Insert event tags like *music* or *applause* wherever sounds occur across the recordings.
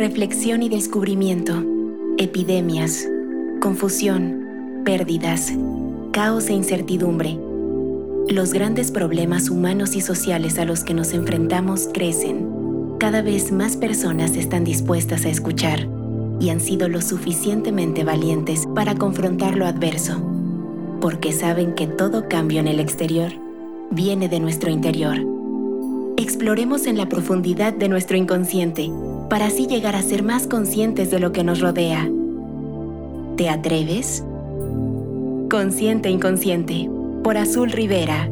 reflexión y descubrimiento, epidemias, confusión, pérdidas, caos e incertidumbre. Los grandes problemas humanos y sociales a los que nos enfrentamos crecen. Cada vez más personas están dispuestas a escuchar y han sido lo suficientemente valientes para confrontar lo adverso, porque saben que todo cambio en el exterior viene de nuestro interior. Exploremos en la profundidad de nuestro inconsciente para así llegar a ser más conscientes de lo que nos rodea. ¿Te atreves? Consciente Inconsciente, por Azul Rivera.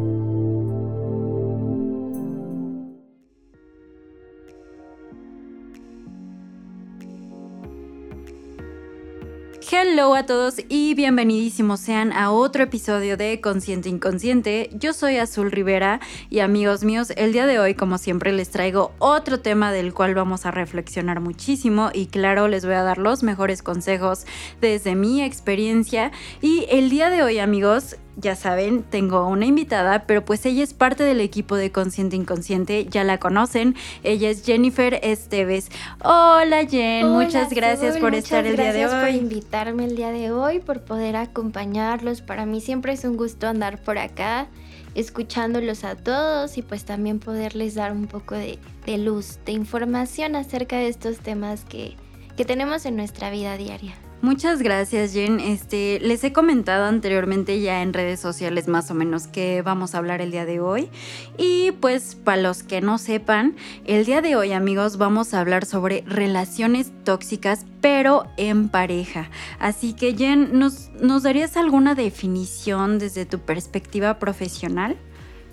Hello a todos y bienvenidísimos sean a otro episodio de Consciente Inconsciente. Yo soy Azul Rivera y amigos míos, el día de hoy como siempre les traigo otro tema del cual vamos a reflexionar muchísimo y claro les voy a dar los mejores consejos desde mi experiencia y el día de hoy amigos ya saben, tengo una invitada, pero pues ella es parte del equipo de Consciente Inconsciente, ya la conocen, ella es Jennifer Esteves. Hola Jen, muchas gracias por estar el día de hoy. Gracias por invitarme el día de hoy, por poder acompañarlos. Para mí siempre es un gusto andar por acá, escuchándolos a todos y pues también poderles dar un poco de, luz, de información acerca de estos temas que, que tenemos en nuestra vida diaria. Muchas gracias, Jen. Este, les he comentado anteriormente ya en redes sociales más o menos que vamos a hablar el día de hoy. Y pues para los que no sepan, el día de hoy, amigos, vamos a hablar sobre relaciones tóxicas, pero en pareja. Así que, Jen, ¿nos, nos darías alguna definición desde tu perspectiva profesional?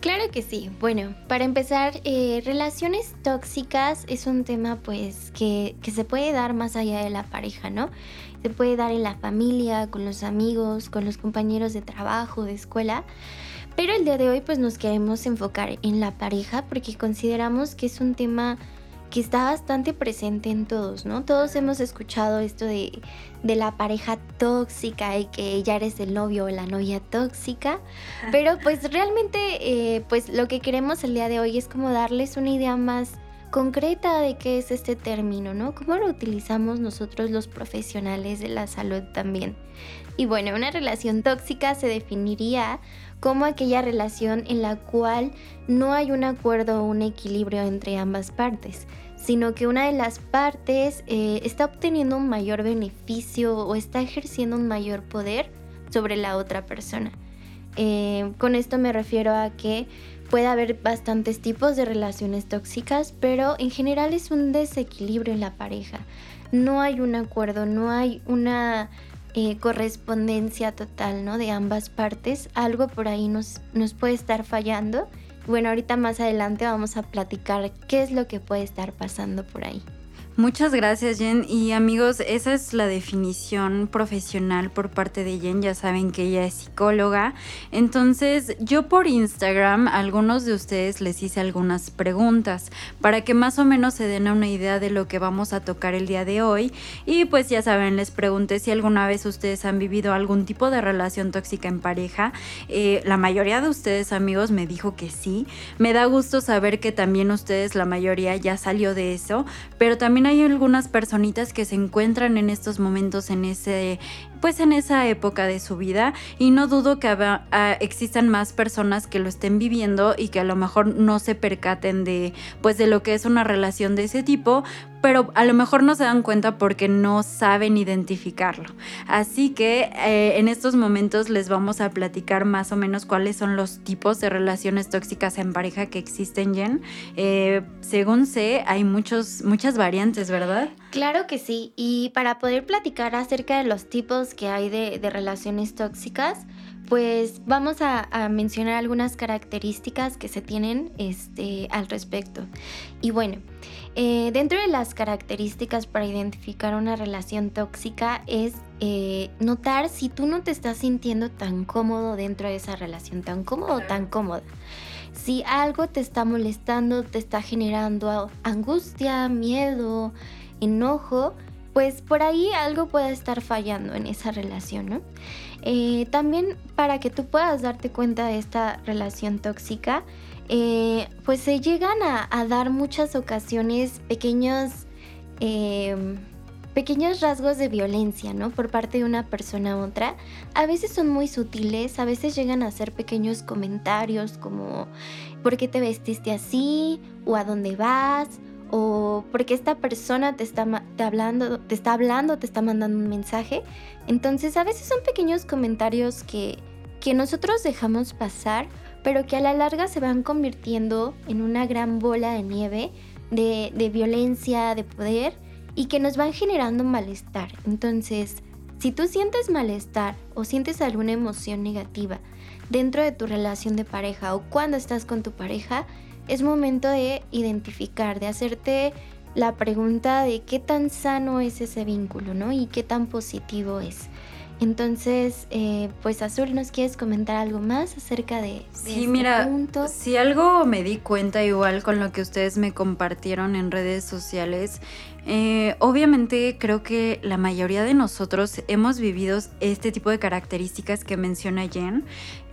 Claro que sí. Bueno, para empezar, eh, relaciones tóxicas es un tema pues que, que se puede dar más allá de la pareja, ¿no? Se puede dar en la familia, con los amigos, con los compañeros de trabajo, de escuela. Pero el día de hoy pues nos queremos enfocar en la pareja porque consideramos que es un tema que está bastante presente en todos, ¿no? Todos hemos escuchado esto de, de la pareja tóxica y que ya eres el novio o la novia tóxica, *laughs* pero pues realmente eh, pues lo que queremos el día de hoy es como darles una idea más concreta de qué es este término, ¿no? ¿Cómo lo utilizamos nosotros los profesionales de la salud también? Y bueno, una relación tóxica se definiría como aquella relación en la cual no hay un acuerdo o un equilibrio entre ambas partes, sino que una de las partes eh, está obteniendo un mayor beneficio o está ejerciendo un mayor poder sobre la otra persona. Eh, con esto me refiero a que Puede haber bastantes tipos de relaciones tóxicas, pero en general es un desequilibrio en la pareja. No hay un acuerdo, no hay una eh, correspondencia total ¿no? de ambas partes. Algo por ahí nos, nos puede estar fallando. Bueno, ahorita más adelante vamos a platicar qué es lo que puede estar pasando por ahí. Muchas gracias Jen y amigos, esa es la definición profesional por parte de Jen, ya saben que ella es psicóloga. Entonces yo por Instagram a algunos de ustedes les hice algunas preguntas para que más o menos se den una idea de lo que vamos a tocar el día de hoy y pues ya saben, les pregunté si alguna vez ustedes han vivido algún tipo de relación tóxica en pareja. Eh, la mayoría de ustedes amigos me dijo que sí. Me da gusto saber que también ustedes, la mayoría ya salió de eso, pero también hay algunas personitas que se encuentran en estos momentos en ese pues en esa época de su vida y no dudo que ah, existan más personas que lo estén viviendo y que a lo mejor no se percaten de pues de lo que es una relación de ese tipo, pero a lo mejor no se dan cuenta porque no saben identificarlo. Así que eh, en estos momentos les vamos a platicar más o menos cuáles son los tipos de relaciones tóxicas en pareja que existen, Jen. Eh, según sé, hay muchos, muchas variantes, ¿verdad? Claro que sí, y para poder platicar acerca de los tipos que hay de, relaciones tóxicas, pues vamos a, mencionar algunas características que se tienen este, al respecto. Y bueno, eh, dentro de las características para identificar una relación tóxica es eh, notar si tú no te estás sintiendo tan cómodo dentro de esa relación, tan cómodo o tan cómoda. Si algo te está molestando, te está generando angustia, miedo, enojo, pues por ahí algo puede estar fallando en esa relación, ¿no? Eh, también para que tú puedas darte cuenta de esta relación tóxica, eh, pues se llegan a, dar muchas ocasiones pequeños em, pequeños rasgos de violencia, ¿no? Por parte de una persona a otra. A veces son muy sutiles, a veces llegan a hacer pequeños comentarios como ¿por qué te vestiste así? o ¿a dónde vas? O porque esta persona te está, hablando, te está hablando, te está mandando un mensaje. Entonces a veces son pequeños comentarios que, que nosotros dejamos pasar, pero que a la larga se van convirtiendo en una gran bola de nieve de, de violencia, de poder y que nos van generando malestar. Entonces, si tú sientes malestar o sientes alguna emoción negativa dentro de tu relación de pareja o cuando estás con tu pareja, es momento de identificar, de hacerte la pregunta de qué tan sano es ese vínculo, ¿no? Y qué tan positivo es. Entonces, eh, pues Azul, ¿nos quieres comentar algo más acerca de, sí, este mira, Si algo me di cuenta igual con lo que ustedes me compartieron en redes sociales, eh, obviamente creo que la mayoría de nosotros hemos vivido este tipo de características que menciona Jen.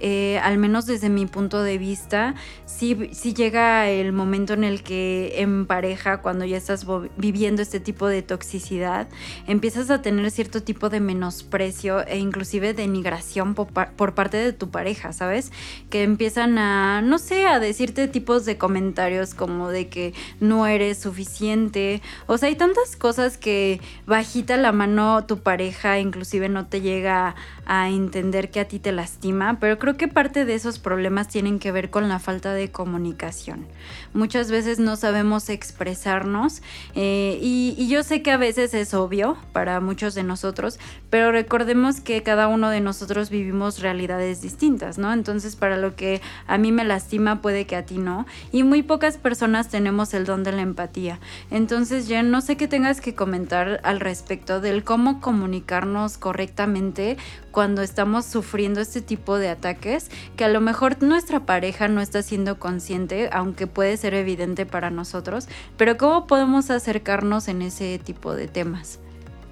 Eh, al menos desde mi punto de vista, sí, llega el momento en el que en pareja, cuando ya estás viviendo este tipo de toxicidad, empiezas a tener cierto tipo de menosprecio e inclusive denigración por, por parte de tu pareja, ¿sabes? Que empiezan a, no sé, a decirte tipos de comentarios como de que no eres suficiente. O sea, hay tantas cosas que bajita la mano tu pareja inclusive no te llega a entender que a ti te lastima, pero creo que parte de esos problemas tienen que ver con la falta de comunicación. Muchas veces no sabemos expresarnos eh, y, y yo sé que a veces es obvio para muchos de nosotros, pero recordemos que cada uno de nosotros vivimos realidades distintas, ¿no? Entonces para lo que a mí me lastima puede que a ti no y muy pocas personas tenemos el don de la empatía. Entonces ya no sé qué tengas que comentar al respecto del cómo comunicarnos correctamente cuando estamos sufriendo este tipo de ataques que a lo mejor nuestra pareja no está siendo consciente, aunque puede ser evidente para nosotros, pero cómo podemos acercarnos en ese tipo de temas.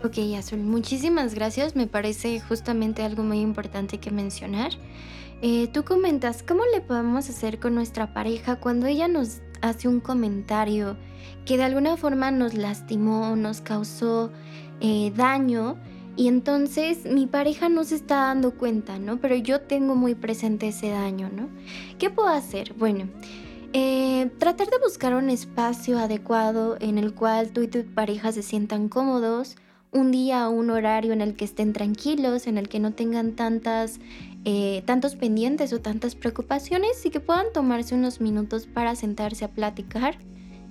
Ok, Azul, muchísimas gracias. Me parece justamente algo muy importante que mencionar. Eh, tú comentas, ¿cómo le podemos hacer con nuestra pareja cuando ella nos hace un comentario que de alguna forma nos lastimó, nos causó eh, daño? Y entonces mi pareja no se está dando cuenta, ¿no? Pero yo tengo muy presente ese daño, ¿no? ¿Qué puedo hacer? Bueno, eh, tratar de buscar un espacio adecuado en el cual tú y tu pareja se sientan cómodos, un día o un horario en el que estén tranquilos, en el que no tengan tantas, eh, tantos pendientes o tantas preocupaciones y que puedan tomarse unos minutos para sentarse a platicar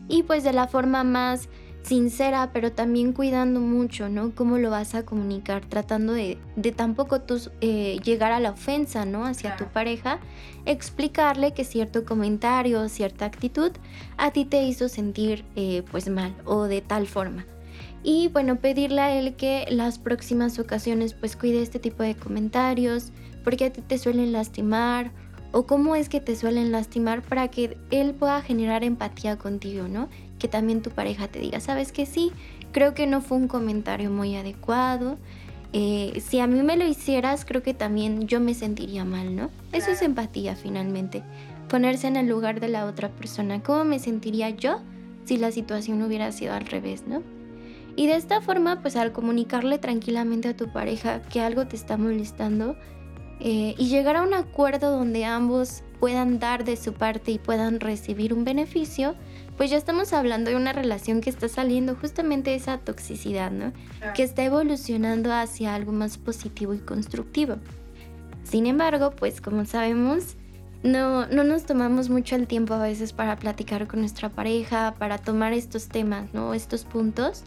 y pues de la forma más sincera, pero también cuidando mucho, ¿no? Cómo lo vas a comunicar, tratando de, de tampoco tú eh, llegar a la ofensa, ¿no? Hacia tu pareja, explicarle que cierto comentario, cierta actitud a ti te hizo sentir eh, pues mal o de tal forma. Y bueno, pedirle a él que las próximas ocasiones pues cuide este tipo de comentarios, porque a ti te suelen lastimar o cómo es que te suelen lastimar para que él pueda generar empatía contigo, ¿no? Que también tu pareja te diga, sabes que sí, creo que no fue un comentario muy adecuado. Eh, si a mí me lo hicieras, creo que también yo me sentiría mal, ¿no? Eso es empatía finalmente. Ponerse en el lugar de la otra persona. ¿Cómo me sentiría yo si la situación hubiera sido al revés, ¿no? Y de esta forma, pues al comunicarle tranquilamente a tu pareja que algo te está molestando eh, y llegar a un acuerdo donde ambos puedan dar de su parte y puedan recibir un beneficio, pues ya estamos hablando de una relación que está saliendo justamente de esa toxicidad, ¿no? Que está evolucionando hacia algo más positivo y constructivo. Sin embargo, pues como sabemos, no, no nos tomamos mucho el tiempo a veces para platicar con nuestra pareja, para tomar estos temas, ¿no? Estos puntos.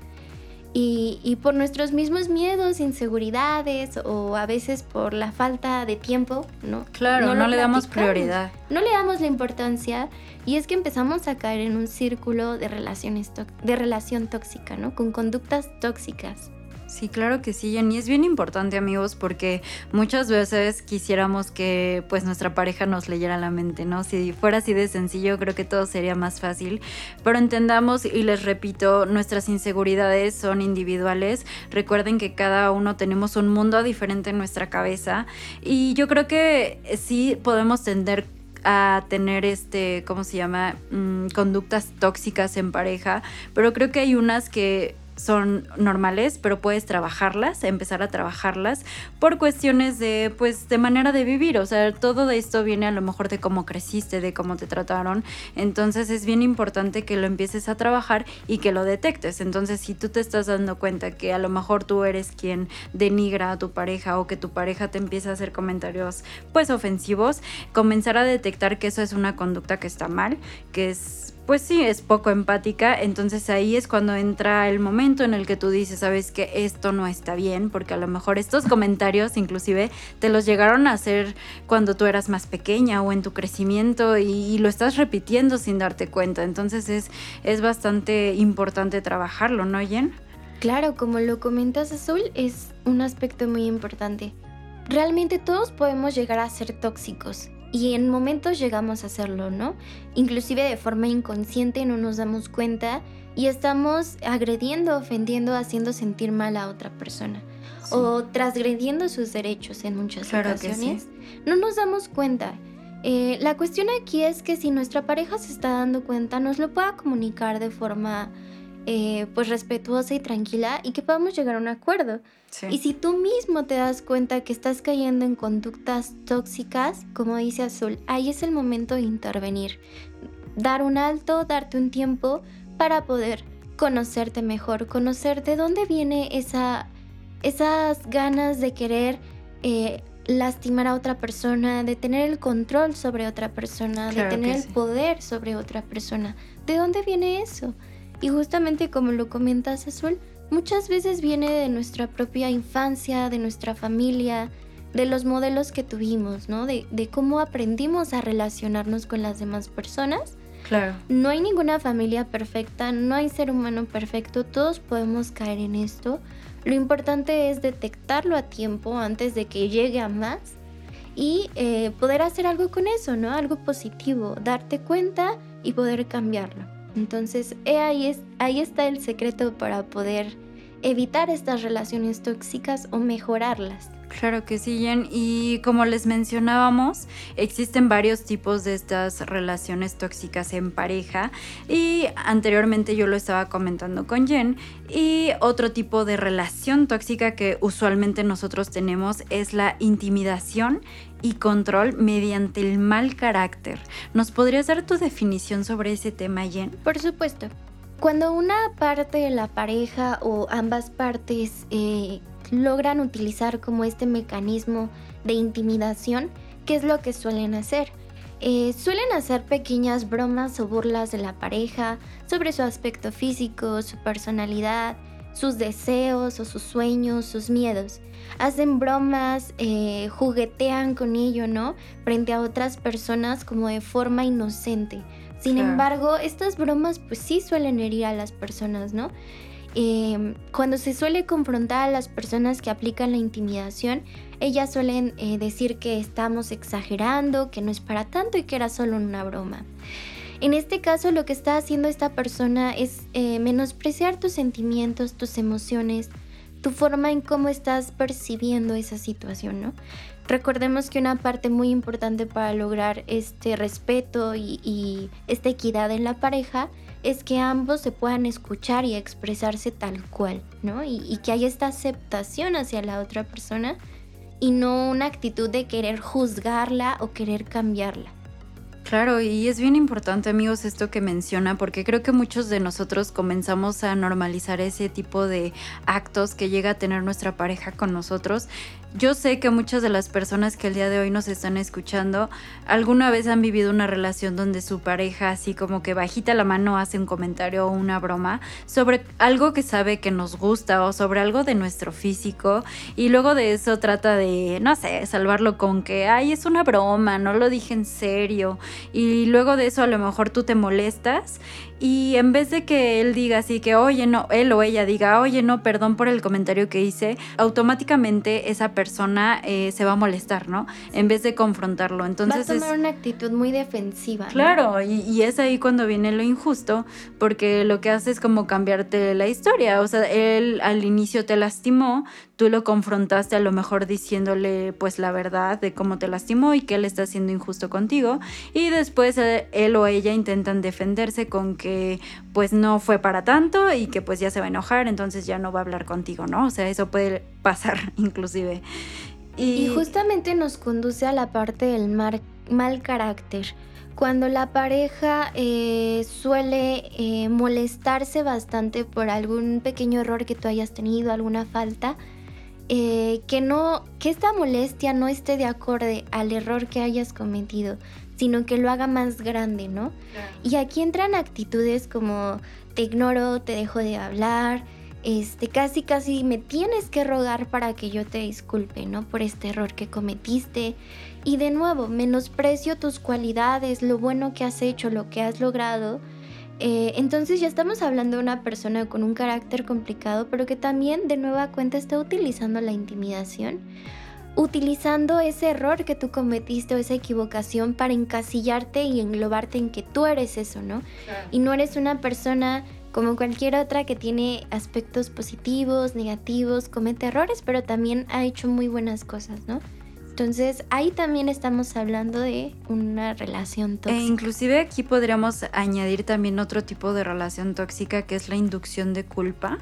Y, por nuestros mismos miedos, inseguridades o a veces por la falta de tiempo, ¿no? Claro, no, le damos prioridad. No le damos la importancia y es que empezamos a caer en un círculo de relaciones de relación tóxica, ¿no? Con conductas tóxicas. Sí, claro que sí, Jenny. Es bien importante, amigos, porque muchas veces quisiéramos que pues nuestra pareja nos leyera la mente, ¿no? Si fuera así de sencillo, creo que todo sería más fácil. Pero entendamos, y les repito, nuestras inseguridades son individuales. Recuerden que cada uno tenemos un mundo diferente en nuestra cabeza. Y yo creo que sí podemos tender a tener este, ¿cómo se llama? Mm, conductas tóxicas en pareja, pero creo que hay unas que son normales, pero puedes trabajarlas, empezar a trabajarlas por cuestiones de, pues, de manera de vivir. O sea, todo esto viene a lo mejor de cómo creciste, de cómo te trataron. Entonces es bien importante que lo empieces a trabajar y que lo detectes. Entonces, si tú te estás dando cuenta que a lo mejor tú eres quien denigra a tu pareja o que tu pareja te empieza a hacer comentarios, pues, ofensivos, comenzar a detectar que eso es una conducta que está mal, que es pues sí, es poco empática, entonces ahí es cuando entra el momento en el que tú dices, sabes que esto no está bien, porque a lo mejor estos comentarios inclusive te los llegaron a hacer cuando tú eras más pequeña o en tu crecimiento y, lo estás repitiendo sin darte cuenta, entonces es, es bastante importante trabajarlo, ¿no, Jen? Claro, como lo comentas Azul, es un aspecto muy importante. Realmente todos podemos llegar a ser tóxicos y en momentos llegamos a hacerlo, ¿no? Inclusive de forma inconsciente no nos damos cuenta y estamos agrediendo, ofendiendo, haciendo sentir mal a otra persona o transgrediendo sus derechos en muchas ocasiones. No nos damos cuenta. Eh, la cuestión aquí es que si nuestra pareja se está dando cuenta, nos lo pueda comunicar de forma eh, pues respetuosa y tranquila y que podamos llegar a un acuerdo. Y si tú mismo te das cuenta que estás cayendo en conductas tóxicas, como dice Azul, ahí es el momento de intervenir. Dar un alto, darte un tiempo para poder conocerte mejor, conocer de dónde viene esa, esas ganas de querer eh, lastimar a otra persona, de tener el control sobre otra persona, de tener el poder sobre otra persona. ¿De dónde viene eso? Y justamente como lo comentas, Azul, muchas veces viene de nuestra propia infancia, de nuestra familia, de los modelos que tuvimos, ¿no? De, cómo aprendimos a relacionarnos con las demás personas. Claro. No hay ninguna familia perfecta, no hay ser humano perfecto, todos podemos caer en esto. Lo importante es detectarlo a tiempo antes de que llegue a más y eh, poder hacer algo con eso, ¿no? Algo positivo, darte cuenta y poder cambiarlo. Entonces, ahí, es, ahí está el secreto para poder evitar estas relaciones tóxicas o mejorarlas. Claro que sí, Jen. Y como les mencionábamos, existen varios tipos de estas relaciones tóxicas en pareja. Y anteriormente yo lo estaba comentando con Jen. Y otro tipo de relación tóxica que usualmente nosotros tenemos es la intimidación y control mediante el mal carácter. ¿Nos podrías dar tu definición sobre ese tema, Jen? Por supuesto. Cuando una parte de la pareja o ambas partes eh, logran utilizar como este mecanismo de intimidación, ¿qué es lo que suelen hacer? Eh, suelen hacer pequeñas bromas o burlas de la pareja sobre su aspecto físico, su personalidad, sus deseos o sus sueños, sus miedos. Hacen bromas, eh, juguetean con ello, ¿no? Frente a otras personas como de forma inocente. Sin embargo, estas bromas pues sí suelen herir a las personas, ¿no? Em, cuando se suele confrontar a las personas que aplican la intimidación, ellas suelen eh, decir que estamos exagerando, que no es para tanto y que era solo una broma. En este caso lo que está haciendo esta persona es eh, menospreciar tus sentimientos, tus emociones, tu forma en cómo estás percibiendo esa situación, ¿no? Recordemos que una parte muy importante para lograr este respeto y esta equidad en la pareja es que ambos se puedan escuchar y expresarse tal cual, ¿no? Y, que haya esta aceptación hacia la otra persona y no una actitud de querer juzgarla o querer cambiarla. Claro, y es bien importante amigos esto que menciona porque creo que muchos de nosotros comenzamos a normalizar ese tipo de actos que llega a tener nuestra pareja con nosotros. Yo sé que muchas de las personas que el día de hoy nos están escuchando alguna vez han vivido una relación donde su pareja así como que bajita la mano hace un comentario o una broma sobre algo que sabe que nos gusta o sobre algo de nuestro físico y luego de eso trata de, no sé, salvarlo con que, ay, es una broma, no lo dije en serio y luego de eso a lo mejor tú te molestas y en vez de que él diga así que, oye, no, él o ella diga, oye, no, perdón por el comentario que hice, automáticamente esa persona eh, se va a molestar, ¿no? En vez de confrontarlo. Entonces va a tomar una actitud muy defensiva. Claro, y, y, es ahí cuando viene lo injusto, porque lo que hace es como cambiarte la historia. O sea, él al inicio te lastimó, tú lo confrontaste a lo mejor diciéndole pues la verdad de cómo te lastimó y que él está siendo injusto contigo y después eh, él o ella intentan defenderse con que pues no fue para tanto y que pues ya se va a enojar, entonces ya no va a hablar contigo, ¿no? O sea, eso puede *laughs* pasar inclusive. Y, justamente nos conduce a la parte del mal carácter cuando la pareja eh, suele eh, molestarse bastante por algún pequeño error que tú hayas tenido, alguna falta, eh, que no, que esta molestia no esté de acorde al error que hayas cometido, sino que lo haga más grande, ¿no? Y aquí entran actitudes como te ignoro, te dejo de hablar, este, casi casi me tienes que rogar para que yo te disculpe, ¿no? Por este error que cometiste. Y de nuevo, menosprecio tus cualidades, lo bueno que has hecho, lo que has logrado. Eh, entonces ya estamos hablando de una persona con un carácter complicado, pero que también de nueva cuenta está utilizando la intimidación, utilizando ese error que tú cometiste o esa equivocación para encasillarte y englobarte en que tú eres eso, ¿no? Y no eres una persona como cualquier otra que tiene aspectos positivos, negativos, comete errores, pero también ha hecho muy buenas cosas, ¿no? Entonces ahí también estamos hablando de una relación tóxica. E inclusive aquí podríamos añadir también otro tipo de relación tóxica que es la inducción de culpa,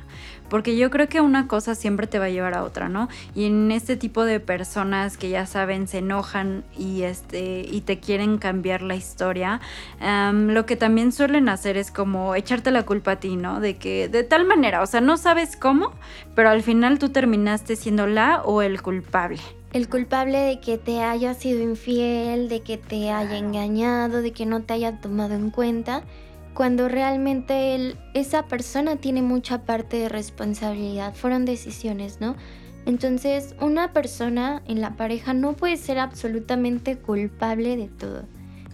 porque yo creo que una cosa siempre te va a llevar a otra, ¿no? Y en este tipo de personas que ya saben se enojan y este y te quieren cambiar la historia, lo que también suelen hacer es como echarte la culpa a ti, ¿no? De que de tal manera, o sea, no sabes cómo, pero al final tú terminaste siendo la o el culpable el culpable de que te haya sido infiel, de que te haya engañado, de que no te haya tomado en cuenta, cuando realmente él, esa persona tiene mucha parte de responsabilidad, fueron decisiones, ¿no? Entonces, una persona en la pareja no puede ser absolutamente culpable de todo.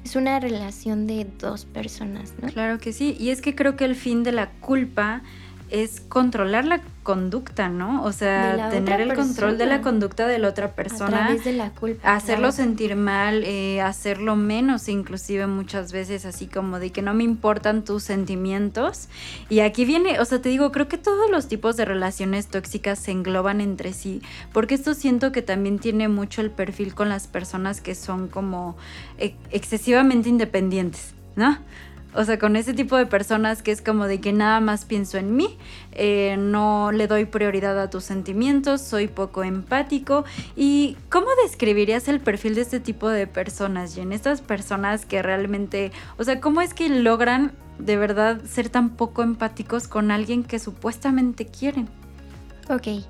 Es una relación de dos personas, ¿no? Claro que sí, y es que creo que el fin de la culpa es controlar la conducta, ¿no? O sea, tener el control de la conducta de la otra persona. A través de la culpa. Hacerlo sentir mal, eh, hacerlo menos, inclusive muchas veces, así como de que no me importan tus sentimientos. Y aquí viene, o sea, te digo, creo que todos los tipos de relaciones tóxicas se engloban entre sí, porque esto siento que también tiene mucho el perfil con las personas que son como eh, excesivamente independientes, ¿no? O sea, con ese tipo de personas que es como de que nada más pienso en mí, eh, no le doy prioridad a tus sentimientos, soy poco empático. ¿Y cómo describirías el perfil de este tipo de personas, Jen? Estas personas que realmente, o sea, ¿cómo es que logran de verdad ser tan poco empáticos con alguien que supuestamente quieren? Ok.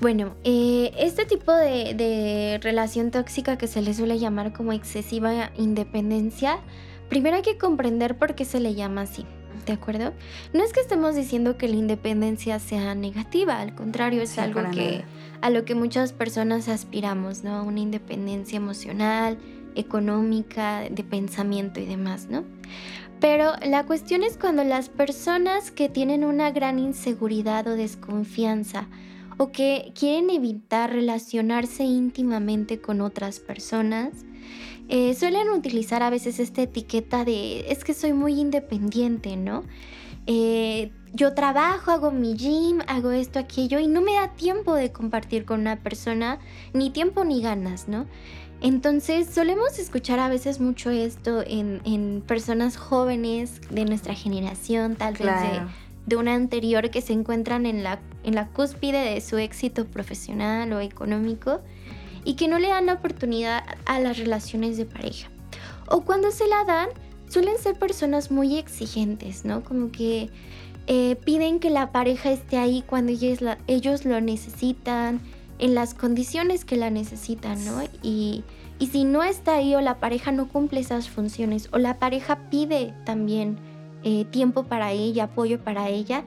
Bueno, eh, este tipo de, de relación tóxica que se le suele llamar como excesiva independencia, Primero hay que comprender por qué se le llama así, ¿de acuerdo? No es que estemos diciendo que la independencia sea negativa, al contrario, es algo que a lo que muchas personas aspiramos, ¿no? Una independencia emocional, económica, de pensamiento y demás, ¿no? Pero la cuestión es cuando las personas que tienen una gran inseguridad o desconfianza o que quieren evitar relacionarse íntimamente con otras personas, eh, suelen utilizar a veces esta etiqueta de es que soy muy independiente, ¿no? Eh, yo trabajo, hago mi gym, hago esto, aquello y no me da tiempo de compartir con una persona, ni tiempo ni ganas, ¿no? Entonces solemos escuchar a veces mucho esto en, personas jóvenes de nuestra generación, tal vez de, de, una anterior que se encuentran en la, en la cúspide de su éxito profesional o económico y que no le dan la oportunidad a las relaciones de pareja. O cuando se la dan, suelen ser personas muy exigentes, ¿no? Como que eh, piden que la pareja esté ahí cuando ellos, ellos lo necesitan, en las condiciones que la necesitan, ¿no? Y, y si no está ahí o la pareja no cumple esas funciones o la pareja pide también eh, tiempo para ella, apoyo para ella,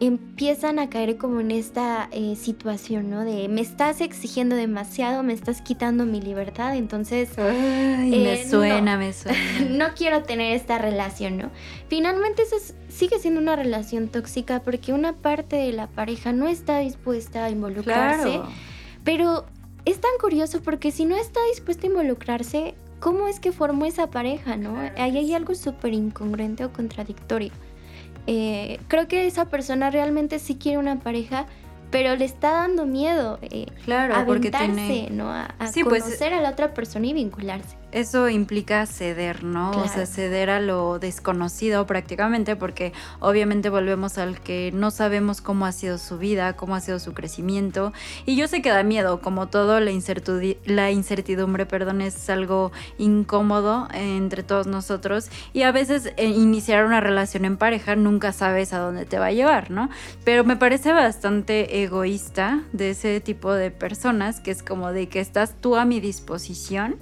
empiezan a caer como en esta eh, situación, ¿no? De me estás exigiendo demasiado, me estás quitando mi libertad, entonces... me eh, suena, me *laughs* suena. no quiero tener esta relación, ¿no? Finalmente eso sigue siendo una relación tóxica porque una parte de la pareja no está dispuesta a involucrarse, pero es tan curioso porque si no está dispuesta a involucrarse, ¿cómo es que formó esa pareja, no? Ahí hay algo súper incongruente o contradictorio. Eh, creo que esa persona realmente sí quiere una pareja, pero le está dando miedo eh, claro, porque tiene... ¿no? A, pues, conocer a la otra persona y vincularse eso implica ceder, ¿no? O sea, ceder a lo desconocido prácticamente, porque obviamente volvemos al que no sabemos cómo ha sido su vida, cómo ha sido su crecimiento. Y yo sé que da miedo, como todo, la, la incertidumbre, perdón, es algo incómodo entre todos nosotros. Y a veces eh, iniciar una relación en pareja nunca sabes a dónde te va a llevar, ¿no? Pero me parece bastante egoísta de ese tipo de personas, que es como de que estás tú a mi disposición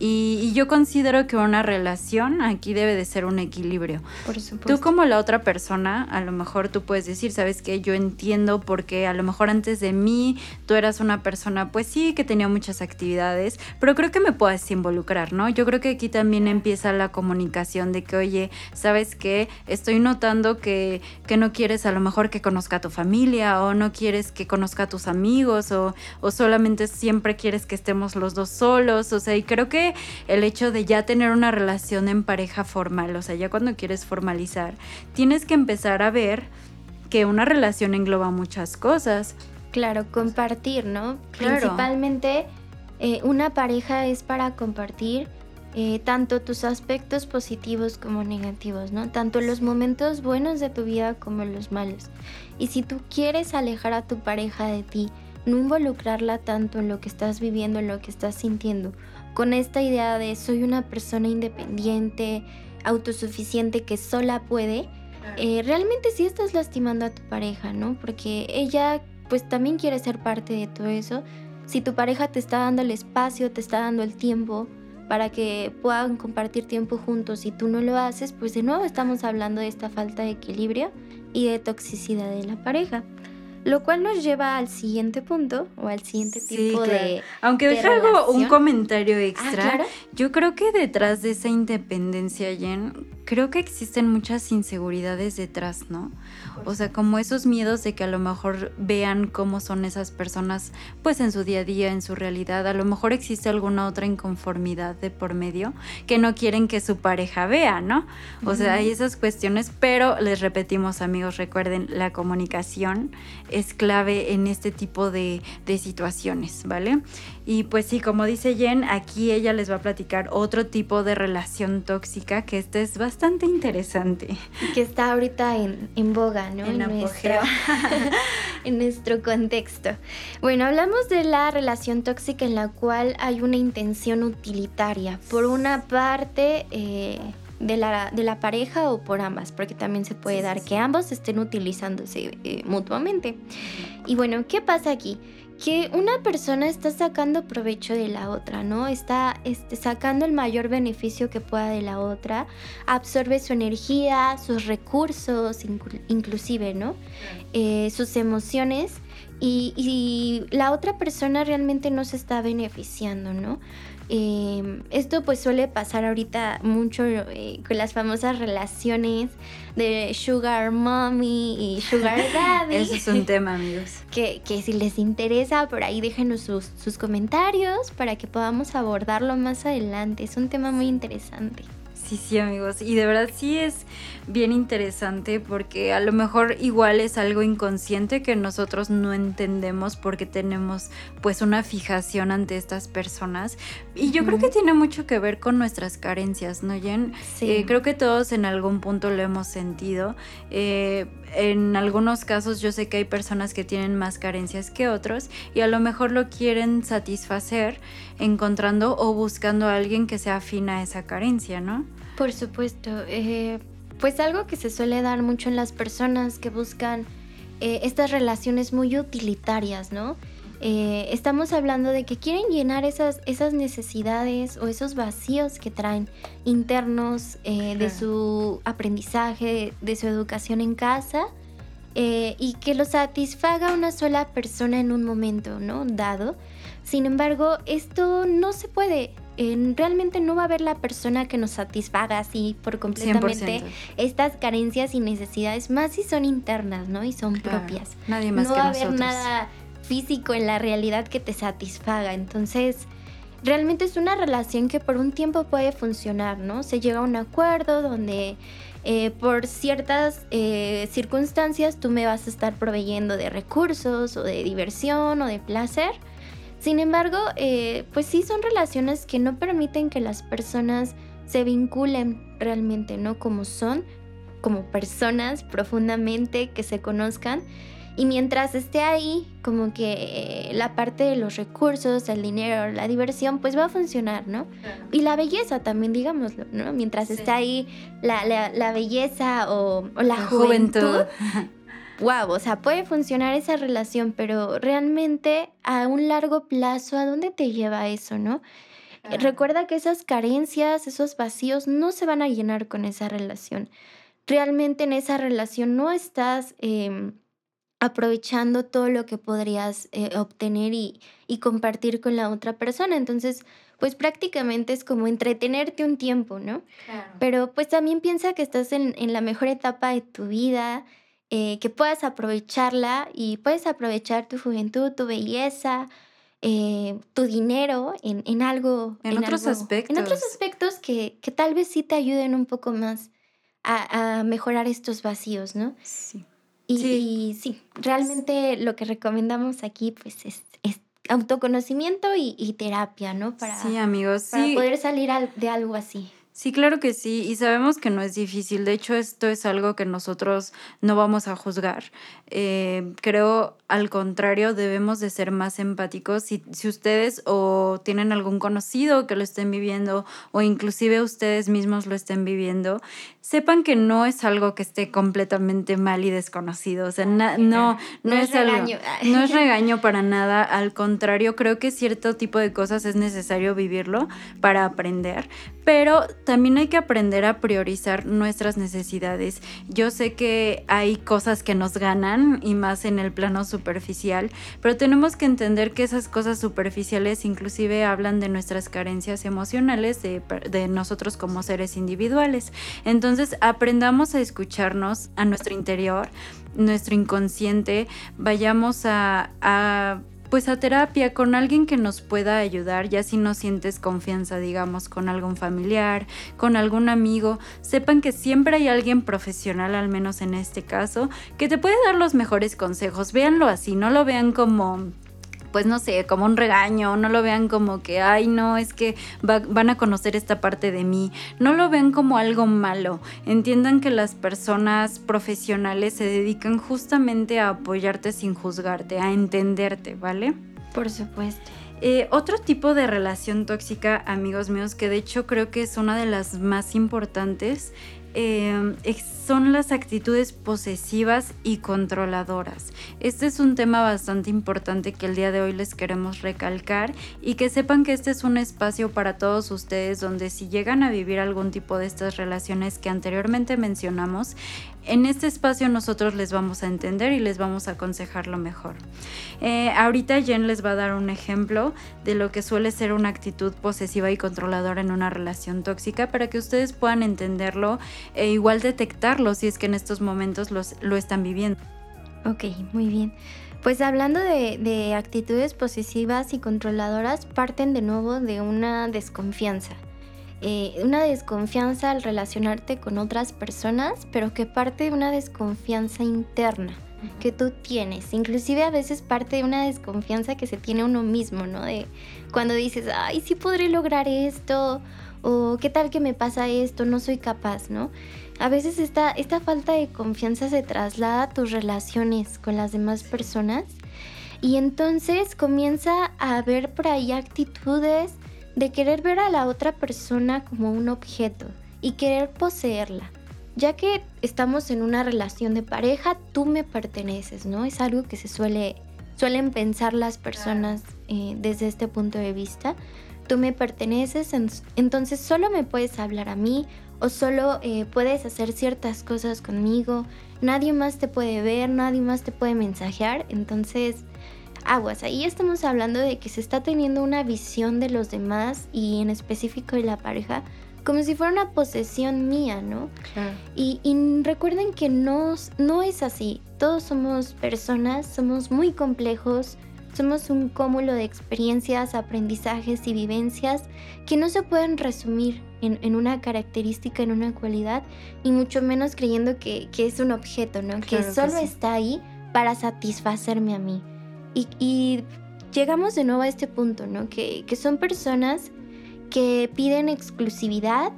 y, yo considero que una relación aquí debe de ser un equilibrio. Por supuesto. Tú como la otra persona, a lo mejor tú puedes decir, sabes que yo entiendo porque a lo mejor antes de mí tú eras una persona, pues sí, que tenía muchas actividades, pero creo que me puedes involucrar, ¿no? Yo creo que aquí también empieza la comunicación de que, oye, sabes que estoy notando que, que no quieres a lo mejor que conozca a tu familia o no quieres que conozca a tus amigos o, o solamente siempre quieres que estemos los dos solos, o sea, y creo que el hecho de ya tener una relación en pareja formal, o sea, ya cuando quieres formalizar, tienes que empezar a ver que una relación engloba muchas cosas. Claro, compartir, ¿no? Principalmente eh, una pareja es para compartir eh, tanto tus aspectos positivos como negativos, ¿no? Tanto los momentos buenos de tu vida como los malos. Y si tú quieres alejar a tu pareja de ti, no involucrarla tanto en lo que estás viviendo, en lo que estás sintiendo, con esta idea de soy una persona independiente, autosuficiente que sola puede, eh, realmente sí estás lastimando a tu pareja, ¿no? Porque ella pues también quiere ser parte de todo eso. Si tu pareja te está dando el espacio, te está dando el tiempo para que puedan compartir tiempo juntos y tú no lo haces, pues de nuevo estamos hablando de esta falta de equilibrio y de toxicidad de la pareja. Lo cual nos lleva al siguiente punto o al siguiente tipo de. Aunque deja algo, un comentario ah, extra. Yo creo que detrás de esa independencia, Jen, creo que existen muchas inseguridades detrás, ¿no? O sea, como esos miedos de que a lo mejor vean cómo son esas personas, pues en su día a día, en su realidad. A lo mejor existe alguna otra inconformidad de por medio que no quieren que su pareja vea, ¿no? O sea, hay esas cuestiones, pero les repetimos, amigos, recuerden, la comunicación es clave en este tipo de, de situaciones, ¿vale? Y pues sí, como dice Jen, aquí ella les va a platicar otro tipo de relación tóxica que este es bastante interesante. Que está ahorita en, boga, ¿no? En, nuestro, *laughs* en nuestro contexto. Bueno, hablamos de la relación tóxica en la cual hay una intención utilitaria. Por una parte... Eh, de la, de la, pareja o por ambas, porque también se puede dar que ambos estén utilizándose eh, mutuamente. Y bueno, ¿qué pasa aquí? Que una persona está sacando provecho de la otra, ¿no? Está este, sacando el mayor beneficio que pueda de la otra, absorbe su energía, sus recursos, inclusive, ¿no? Eh, sus emociones y, la otra persona realmente no se está beneficiando, ¿no? Em, esto pues suele pasar ahorita mucho eh, con las famosas relaciones de sugar mommy y sugar *laughs* daddy. Ese es un tema, amigos. *laughs* Que, que si les interesa, por ahí déjenos sus, sus comentarios para que podamos abordarlo más adelante. Es un tema muy interesante. Sí, sí, amigos. Y de verdad sí es bien interesante porque a lo mejor igual es algo inconsciente que nosotros no entendemos porque tenemos pues una fijación ante estas personas. Y yo creo que tiene mucho que ver con nuestras carencias, ¿no, Jen? Sí. Eh, creo que todos en algún punto lo hemos sentido. Eh, en algunos casos yo sé que hay personas que tienen más carencias que otros y a lo mejor lo quieren satisfacer encontrando o buscando a alguien que sea afina a esa carencia, ¿no? Por supuesto. Eh, pues algo que se suele dar mucho en las personas que buscan eh, estas relaciones muy utilitarias, ¿no? Eh, estamos hablando de que quieren llenar esas, esas necesidades o esos vacíos que traen internos de su aprendizaje, de su educación en casa, y que lo satisfaga una sola persona en un momento, ¿no? Dado. Sin embargo, esto no se puede realmente no va a haber la persona que nos satisfaga así por completamente estas carencias y necesidades, más si son internas, ¿no? Y son propias. Nadie más no va a haber nada físico en la realidad que te satisfaga. Entonces, realmente es una relación que por un tiempo puede funcionar, ¿no? Se llega a un acuerdo donde eh, por ciertas eh, circunstancias tú me vas a estar proveyendo de recursos o de diversión o de placer. Sin embargo, eh, pues sí son relaciones que no permiten que las personas se vinculen realmente, ¿no? Como son, como personas profundamente que se conozcan y mientras esté ahí, como que eh, la parte de los recursos, el dinero, la diversión, pues va a funcionar, ¿no? Y la belleza también, digámoslo, ¿no? Mientras esté ahí la, belleza o, la, juventud. *laughs* wow, o sea, puede funcionar esa relación, pero realmente a un largo plazo, ¿a dónde te lleva eso, no? Recuerda que esas carencias, esos vacíos no se van a llenar con esa relación. Realmente en esa relación no estás em, aprovechando todo lo que podrías eh, obtener y, compartir con la otra persona. Entonces, pues prácticamente es como entretenerte un tiempo, ¿no? Pero pues también piensa que estás en, la mejor etapa de tu vida, eh, que puedas aprovecharla y puedes aprovechar tu juventud, tu belleza, eh, tu dinero en, algo. En, otros aspectos. En otros aspectos que, tal vez sí te ayuden un poco más a, a mejorar estos vacíos, ¿no? Sí. Y sí. realmente lo que recomendamos aquí pues es, autoconocimiento y, terapia, ¿no? Para, sí, amigos, para poder salir de algo así. Sí, claro que sí, y sabemos que no es difícil. De hecho, esto es algo que nosotros no vamos a juzgar. Eh, creo, al contrario, debemos de ser más empáticos. Si, si ustedes o tienen algún conocido que lo estén viviendo o inclusive ustedes mismos lo estén viviendo, sepan que no es algo que esté completamente mal y desconocido. O sea, no, no, es, regaño. no es *laughs* regaño para nada. Al contrario, creo que cierto tipo de cosas es necesario vivirlo para aprender. Pero también hay que aprender a priorizar nuestras necesidades. Yo sé que hay cosas que nos ganan y más en el plano superficial, pero tenemos que entender que esas cosas superficiales inclusive hablan de nuestras carencias emocionales de, nosotros como seres individuales. Entonces aprendamos a escucharnos a nuestro interior, nuestro inconsciente, vayamos a pues a terapia con alguien que nos pueda ayudar, ya si no sientes confianza, digamos, con algún familiar, con algún amigo, sepan que siempre hay alguien profesional, al menos en este caso, que te puede dar los mejores consejos. Véanlo así, no lo vean como pues no sé, como un regaño, no lo vean como que, ay, no, es que van a conocer esta parte de mí, no lo vean como algo malo, entiendan que las personas profesionales se dedican justamente a apoyarte sin juzgarte, a entenderte, ¿vale? Por supuesto. Eh, otro tipo de relación tóxica, amigos míos, que de hecho creo que es una de las más importantes, eh, son las actitudes posesivas y controladoras. Este es un tema bastante importante que el día de hoy les queremos recalcar y que sepan que este es un espacio para todos ustedes donde si llegan a vivir algún tipo de estas relaciones que anteriormente mencionamos, en este espacio nosotros les vamos a entender y les vamos a aconsejar lo mejor. Eh, ahorita Jen les va a dar un ejemplo de lo que suele ser una actitud posesiva y controladora en una relación tóxica para que ustedes puedan entenderlo e igual detectar si es que en estos momentos los, lo están viviendo. Ok, muy bien. Pues hablando de, actitudes posesivas y controladoras, parten de nuevo de una desconfianza. Eh, una desconfianza al relacionarte con otras personas, pero que parte de una desconfianza interna que tú tienes. Inclusive a veces parte de una desconfianza que se tiene uno mismo, ¿no? De cuando dices, ay, sí podré lograr esto, o qué tal que me pasa esto, no soy capaz, ¿no? A veces esta, esta falta de confianza se traslada a tus relaciones con las demás personas y entonces comienza a haber por ahí actitudes de querer ver a la otra persona como un objeto y querer poseerla. Ya que estamos en una relación de pareja, tú me perteneces, ¿no? Es algo que se suele, suelen pensar las personas eh, desde este punto de vista. Tú me perteneces, entonces solo me puedes hablar a mí o solo eh, puedes hacer ciertas cosas conmigo, nadie más te puede ver, nadie más te puede mensajear, entonces aguas, ahí estamos hablando de que se está teniendo una visión de los demás y en específico de la pareja como si fuera una posesión mía, ¿no? Claro. Y, y, recuerden que no, no es así. Todos somos personas, somos muy complejos, somos un cúmulo de experiencias, aprendizajes y vivencias que no se pueden resumir en, una característica, en una cualidad, y mucho menos creyendo que, es un objeto, ¿no? que solo está ahí para satisfacerme a mí. Y, llegamos de nuevo a este punto, ¿no? Que, que son personas que piden exclusividad,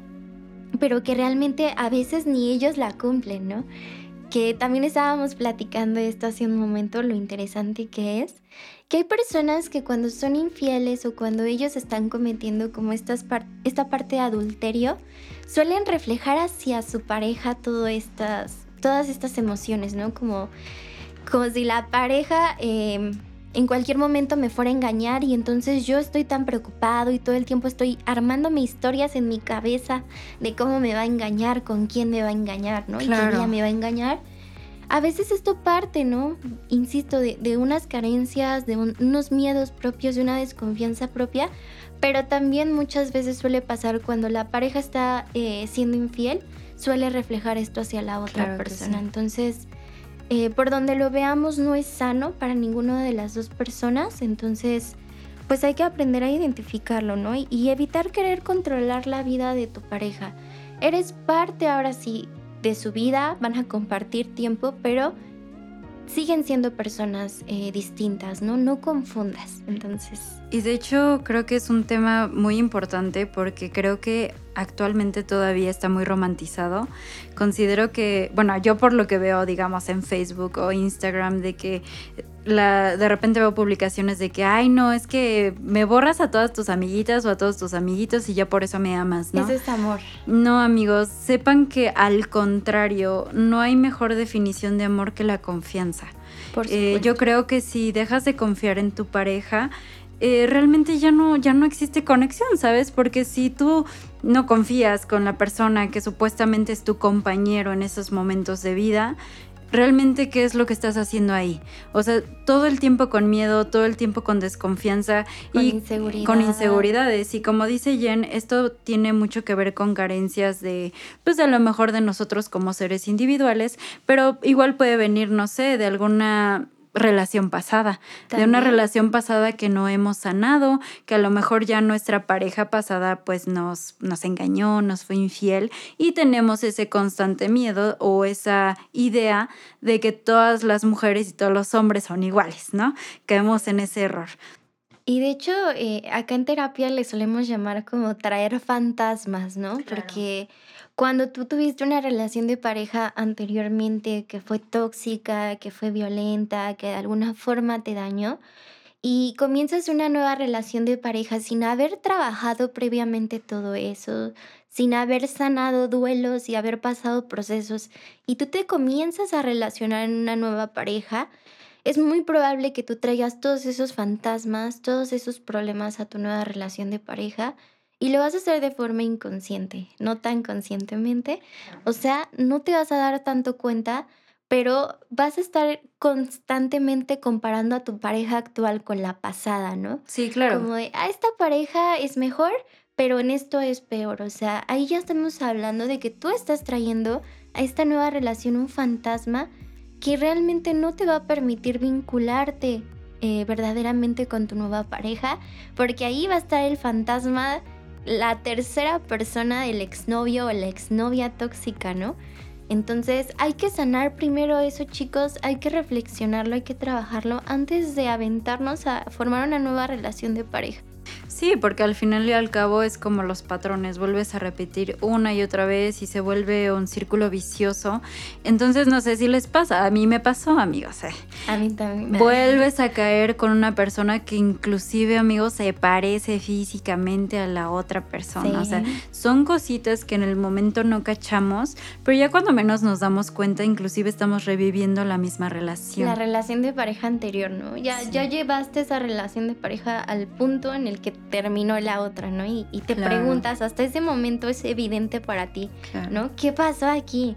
pero que realmente a veces ni ellos la cumplen, ¿no? Que también estábamos platicando esto hace un momento, lo interesante que es, que hay personas que cuando son infieles o cuando ellos están cometiendo como estas esta parte de adulterio, suelen reflejar hacia su pareja estas, todas estas emociones, ¿no? Como, como si la pareja... Em, en cualquier momento me fuera a engañar y entonces yo estoy tan preocupado y todo el tiempo estoy armándome historias en mi cabeza de cómo me va a engañar, con quién me va a engañar, ¿no? Y qué día me va a engañar. A veces esto parte, ¿no? Insisto, de, unas carencias, de unos miedos propios, de una desconfianza propia, pero también muchas veces suele pasar cuando la pareja está eh, siendo infiel, suele reflejar esto hacia la otra persona. Entonces, eh, por donde lo veamos no es sano para ninguna de las dos personas, entonces pues hay que aprender a identificarlo, ¿no? Y, evitar querer controlar la vida de tu pareja. Eres parte ahora sí de su vida, van a compartir tiempo, pero siguen siendo personas eh, distintas, ¿no? No confundas, entonces. Y de hecho creo que es un tema muy importante porque creo que actualmente todavía está muy romantizado. Considero que, bueno, yo por lo que veo, digamos, en Facebook o Instagram, de que la, de repente veo publicaciones de que, ay, no, es que me borras a todas tus amiguitas o a todos tus amiguitos y ya por eso me amas, ¿no? Eso es amor. No, amigos, sepan que al contrario, no hay mejor definición de amor que la confianza. Por eh, yo creo que si dejas de confiar en tu pareja, eh, realmente ya no, ya no existe conexión, ¿sabes? Porque si tú no confías con la persona que supuestamente es tu compañero en esos momentos de vida, realmente qué es lo que estás haciendo ahí. O sea, todo el tiempo con miedo, todo el tiempo con desconfianza y con inseguridades. Y como dice Jen, esto tiene mucho que ver con carencias de, pues a lo mejor de nosotros como seres individuales, pero igual puede venir, no sé, de alguna relación pasada, de una relación pasada que no hemos sanado, que a lo mejor ya nuestra pareja pasada pues nos, nos engañó, nos fue infiel y tenemos ese constante miedo o esa idea de que todas las mujeres y todos los hombres son iguales, ¿no? Caemos en ese error. Y de hecho, eh, acá en terapia le solemos llamar como traer fantasmas, ¿no? Porque cuando tú tuviste una relación de pareja anteriormente que fue tóxica, que fue violenta, que de alguna forma te dañó, y comienzas una nueva relación de pareja sin haber trabajado previamente todo eso, sin haber sanado duelos y haber pasado procesos, y tú te comienzas a relacionar en una nueva pareja, es muy probable que tú traigas todos esos fantasmas, todos esos problemas a tu nueva relación de pareja y lo vas a hacer de forma inconsciente, no tan conscientemente. O sea, no te vas a dar tanto cuenta, pero vas a estar constantemente comparando a tu pareja actual con la pasada, ¿no? Sí, claro. Como de, ah, esta pareja es mejor, pero en esto es peor. O sea, ahí ya estamos hablando de que tú estás trayendo a esta nueva relación un fantasma que realmente no te va a permitir vincularte eh, verdaderamente con tu nueva pareja, porque ahí va a estar el fantasma la tercera persona del exnovio o la exnovia tóxica, ¿no? Entonces hay que sanar primero eso chicos, hay que reflexionarlo, hay que trabajarlo antes de aventarnos a formar una nueva relación de pareja. Sí, porque al final y al cabo es como los patrones, vuelves a repetir una y otra vez y se vuelve un círculo vicioso. Entonces no sé si les pasa, a mí me pasó, amigos. Eh. A mí también. Vuelves a caer con una persona que inclusive, amigos, se parece físicamente a la otra persona. O sea, son cositas que en el momento no cachamos, pero ya cuando menos nos damos cuenta, inclusive estamos reviviendo la misma relación. La relación de pareja anterior, ¿no? Ya, ya llevaste esa relación de pareja al punto en el que terminó la otra, ¿no? Y, te preguntas, hasta ese momento es evidente para ti, ¿no? ¿Qué pasó aquí?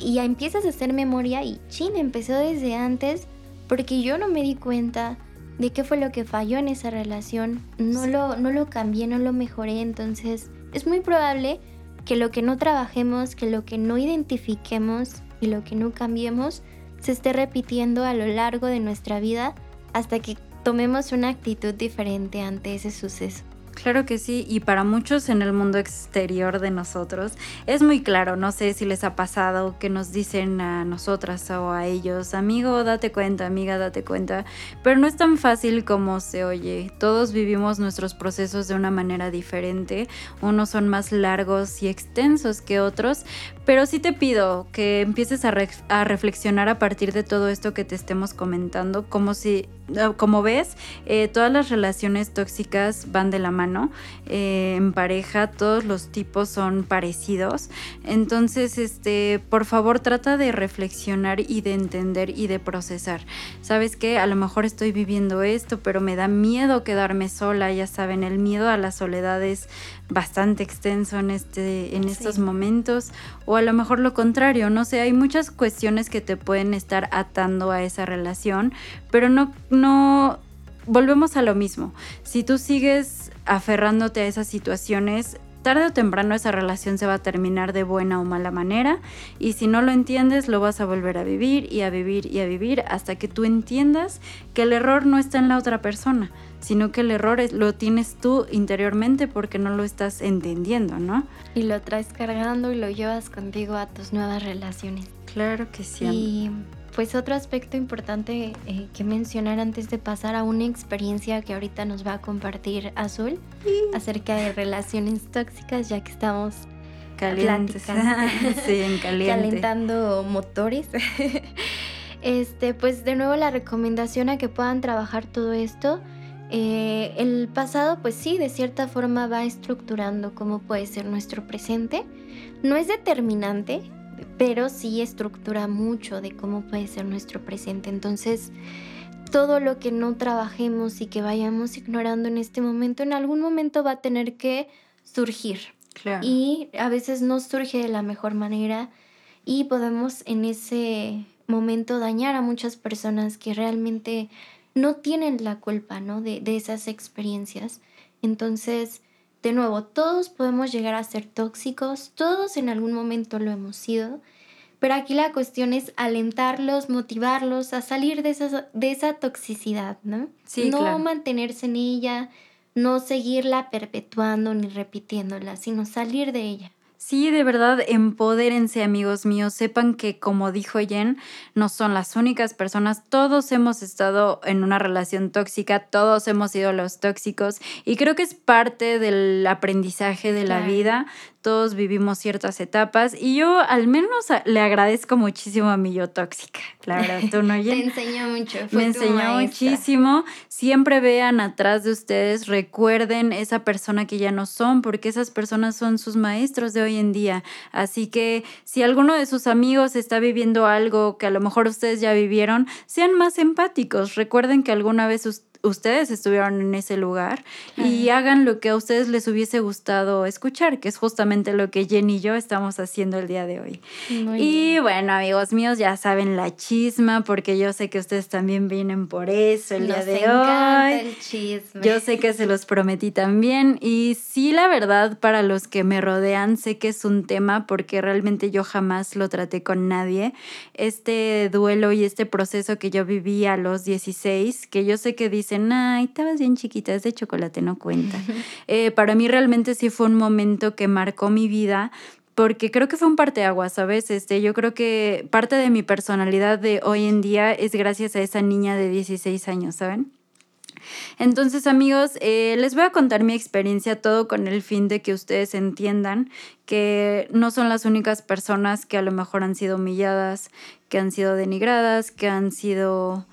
Y ya empiezas a hacer memoria y chin, empezó desde antes porque yo no me di cuenta de qué fue lo que falló en esa relación, no, lo, no lo cambié, no lo mejoré, entonces es muy probable que lo que no trabajemos, que lo que no identifiquemos y lo que no cambiemos se esté repitiendo a lo largo de nuestra vida hasta que tomemos una actitud diferente ante ese suceso. Claro que sí, y para muchos en el mundo exterior de nosotros es muy claro, no sé si les ha pasado que nos dicen a nosotras o a ellos, amigo, date cuenta, amiga, date cuenta, pero no es tan fácil como se oye. Todos vivimos nuestros procesos de una manera diferente, unos son más largos y extensos que otros, pero sí te pido que empieces a, reflexionar a partir de todo esto que te estemos comentando, como si como ves, eh, todas las relaciones tóxicas van de la mano. Eh, en pareja, todos los tipos son parecidos. Entonces, este, por favor, trata de reflexionar y de entender y de procesar. Sabes que a lo mejor estoy viviendo esto, pero me da miedo quedarme sola. Ya saben, el miedo a la soledad es bastante extenso en, este, en estos momentos. O a lo mejor lo contrario, no sé, hay muchas cuestiones que te pueden estar atando a esa relación, pero no no, volvemos a lo mismo. Si tú sigues aferrándote a esas situaciones, tarde o temprano esa relación se va a terminar de buena o mala manera y si no lo entiendes lo vas a volver a vivir y a vivir y a vivir hasta que tú entiendas que el error no está en la otra persona, sino que el error lo tienes tú interiormente porque no lo estás entendiendo, ¿no? Y lo traes cargando y lo llevas contigo a tus nuevas relaciones. Claro que sí. Y pues otro aspecto importante eh, que mencionar antes de pasar a una experiencia que ahorita nos va a compartir Azul acerca de relaciones tóxicas, ya que estamos calientes, *laughs* sí, en caliente. calentando motores. *laughs* este, pues de nuevo la recomendación a que puedan trabajar todo esto. Eh, el pasado, pues sí, de cierta forma va estructurando cómo puede ser nuestro presente. No es determinante, pero sí estructura mucho de cómo puede ser nuestro presente. Entonces, todo lo que no trabajemos y que vayamos ignorando en este momento, en algún momento va a tener que surgir. Y a veces no surge de la mejor manera y podemos en ese momento dañar a muchas personas que realmente no tienen la culpa ¿no? de, de esas experiencias. Entonces, de nuevo, todos podemos llegar a ser tóxicos, todos en algún momento lo hemos sido, pero aquí la cuestión es alentarlos, motivarlos a salir de esa, de esa toxicidad, ¿no? Sí, no mantenerse en ella, no seguirla perpetuando ni repitiéndola, sino salir de ella. Sí, de verdad, empodérense amigos míos, sepan que como dijo Jen, no son las únicas personas, todos hemos estado en una relación tóxica, todos hemos sido los tóxicos y creo que es parte del aprendizaje de la vida, todos vivimos ciertas etapas y yo al menos le agradezco muchísimo a mi yo tóxica, la verdad, tú no Te enseñó mucho. Me enseñó muchísimo. Siempre vean atrás de ustedes, recuerden esa persona que ya no son, porque esas personas son sus maestros de hoy en día. Así que si alguno de sus amigos está viviendo algo que a lo mejor ustedes ya vivieron, sean más empáticos. Recuerden que alguna vez ustedes ustedes estuvieron en ese lugar y hagan lo que a ustedes les hubiese gustado escuchar, que es justamente lo que Jenny y yo estamos haciendo el día de hoy. y bueno, amigos míos, ya saben la chisma, porque yo sé que ustedes también vienen por eso el día de hoy. El chisme. Yo sé que se los prometí también y sí, la verdad, para los que me rodean, sé que es un tema porque realmente yo jamás lo traté con nadie. Este duelo y este proceso que yo viví a los 16, que yo sé que dicen ay, estabas bien chiquita, es de chocolate, no cuenta. *laughs* Eh, para mí realmente sí fue un momento que marcó mi vida porque creo que fue un parteaguas, ¿sabes? Este, yo creo que parte de mi personalidad de hoy en día es gracias a esa niña de 16 años, ¿saben? Entonces, amigos, eh, les voy a contar mi experiencia todo con el fin de que ustedes entiendan que no son las únicas personas que a lo mejor han sido humilladas, que han sido denigradas, que han sido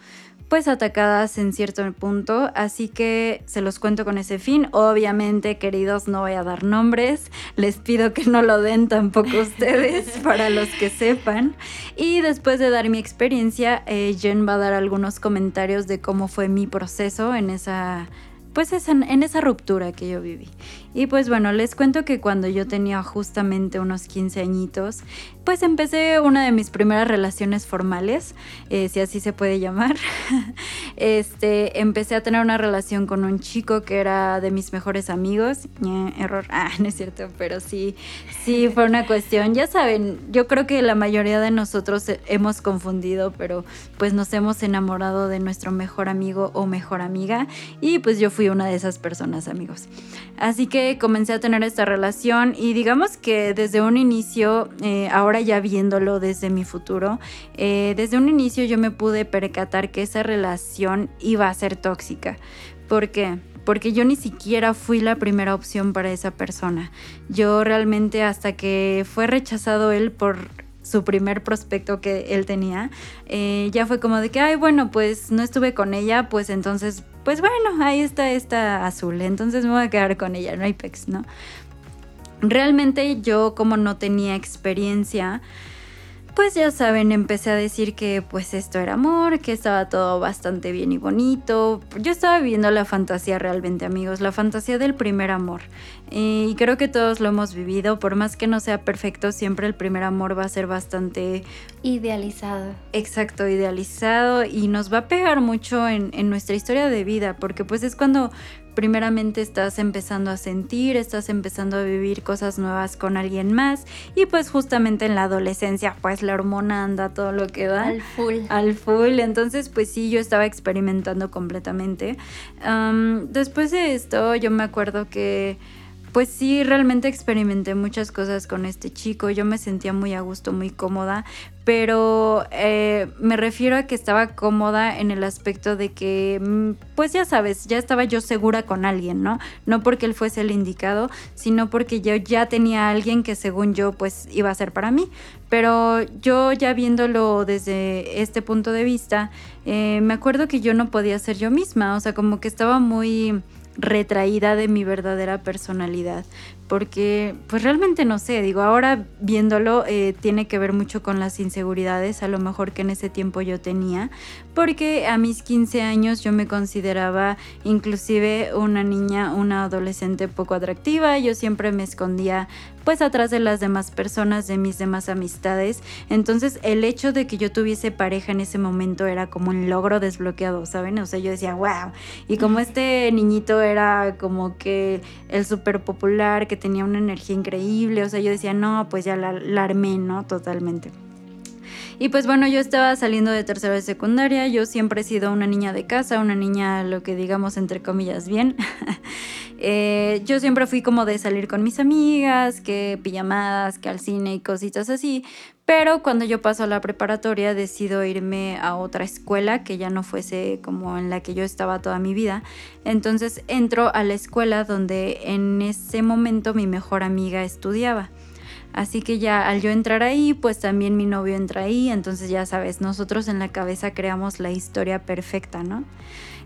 pues atacadas en cierto punto, así que se los cuento con ese fin. Obviamente, queridos, no voy a dar nombres, les pido que no lo den tampoco *laughs* ustedes para los que sepan. Y después de dar mi experiencia, eh, Jen va a dar algunos comentarios de cómo fue mi proceso en esa pues es en, esa ruptura que yo viví. Y pues bueno, les cuento que cuando yo tenía justamente unos 15 añitos, pues empecé una de mis primeras relaciones formales, eh, si así se puede llamar. *laughs* este, empecé a tener una relación con un chico que era de mis mejores amigos. error, *laughs* ah, no es cierto, pero sí, sí fue una cuestión. Ya saben, yo creo que la mayoría de nosotros hemos confundido, pero pues nos hemos enamorado de nuestro mejor amigo o mejor amiga. Y pues yo fui fui una de esas personas, amigos. Así que comencé a tener esta relación y digamos que desde un inicio, eh, ahora ya viéndolo desde mi futuro, eh, desde un inicio yo me pude percatar que esa relación iba a ser tóxica. ¿Por qué? porque yo ni siquiera fui la primera opción para esa persona. Yo realmente hasta que fue rechazado él por su primer prospecto que él tenía, eh, ya fue como de que, ay, bueno, pues no estuve con ella, pues entonces pues bueno, ahí está esta azul, entonces me voy a quedar con ella, no hay pex, ¿no? Realmente yo como no tenía experiencia, pues ya saben, empecé a decir que pues esto era amor, que estaba todo bastante bien y bonito. Yo estaba viviendo la fantasía realmente, amigos, la fantasía del primer amor. Y creo que todos lo hemos vivido, por más que no sea perfecto, siempre el primer amor va a ser bastante... Idealizado. Exacto, idealizado y nos va a pegar mucho en, en nuestra historia de vida, porque pues es cuando primeramente estás empezando a sentir, estás empezando a vivir cosas nuevas con alguien más y pues justamente en la adolescencia pues la hormona anda todo lo que da. Al full. Al full, entonces pues sí, yo estaba experimentando completamente. después de esto yo me acuerdo que pues sí, realmente experimenté muchas cosas con este chico. Yo me sentía muy a gusto, muy cómoda, pero eh, me refiero a que estaba cómoda en el aspecto de que, mm, pues ya sabes, ya estaba yo segura con alguien, ¿no? No porque él fuese el indicado, sino porque yo ya tenía a alguien que según yo, pues iba a ser para mí. Pero yo ya viéndolo desde este punto de vista, eh, me acuerdo que yo no podía ser yo misma, o sea, como que estaba muy retraída de mi verdadera personalidad. Porque pues realmente no sé, digo, ahora viéndolo eh, tiene que ver mucho con las inseguridades, a lo mejor que en ese tiempo yo tenía, porque a mis 15 años yo me consideraba inclusive una niña, una adolescente poco atractiva, yo siempre me escondía pues atrás de las demás personas, de mis demás amistades, entonces el hecho de que yo tuviese pareja en ese momento era como un logro desbloqueado, ¿saben? O sea, yo decía, wow, y como este niñito era como que el súper popular, que tenía una energía increíble, o sea, yo decía, no, pues ya la, la armé, ¿no? Totalmente. Y pues bueno, yo estaba saliendo de tercera de secundaria, yo siempre he sido una niña de casa, una niña, lo que digamos entre comillas, bien. *laughs* Eh, yo siempre fui como de salir con mis amigas, que pijamadas, que al cine y cositas así. Pero cuando yo paso a la preparatoria decido irme a otra escuela que ya no fuese como en la que yo estaba toda mi vida. Entonces entro a la escuela donde en ese momento mi mejor amiga estudiaba. Así que ya al yo entrar ahí, pues también mi novio entra ahí, entonces ya sabes, nosotros en la cabeza creamos la historia perfecta, ¿no?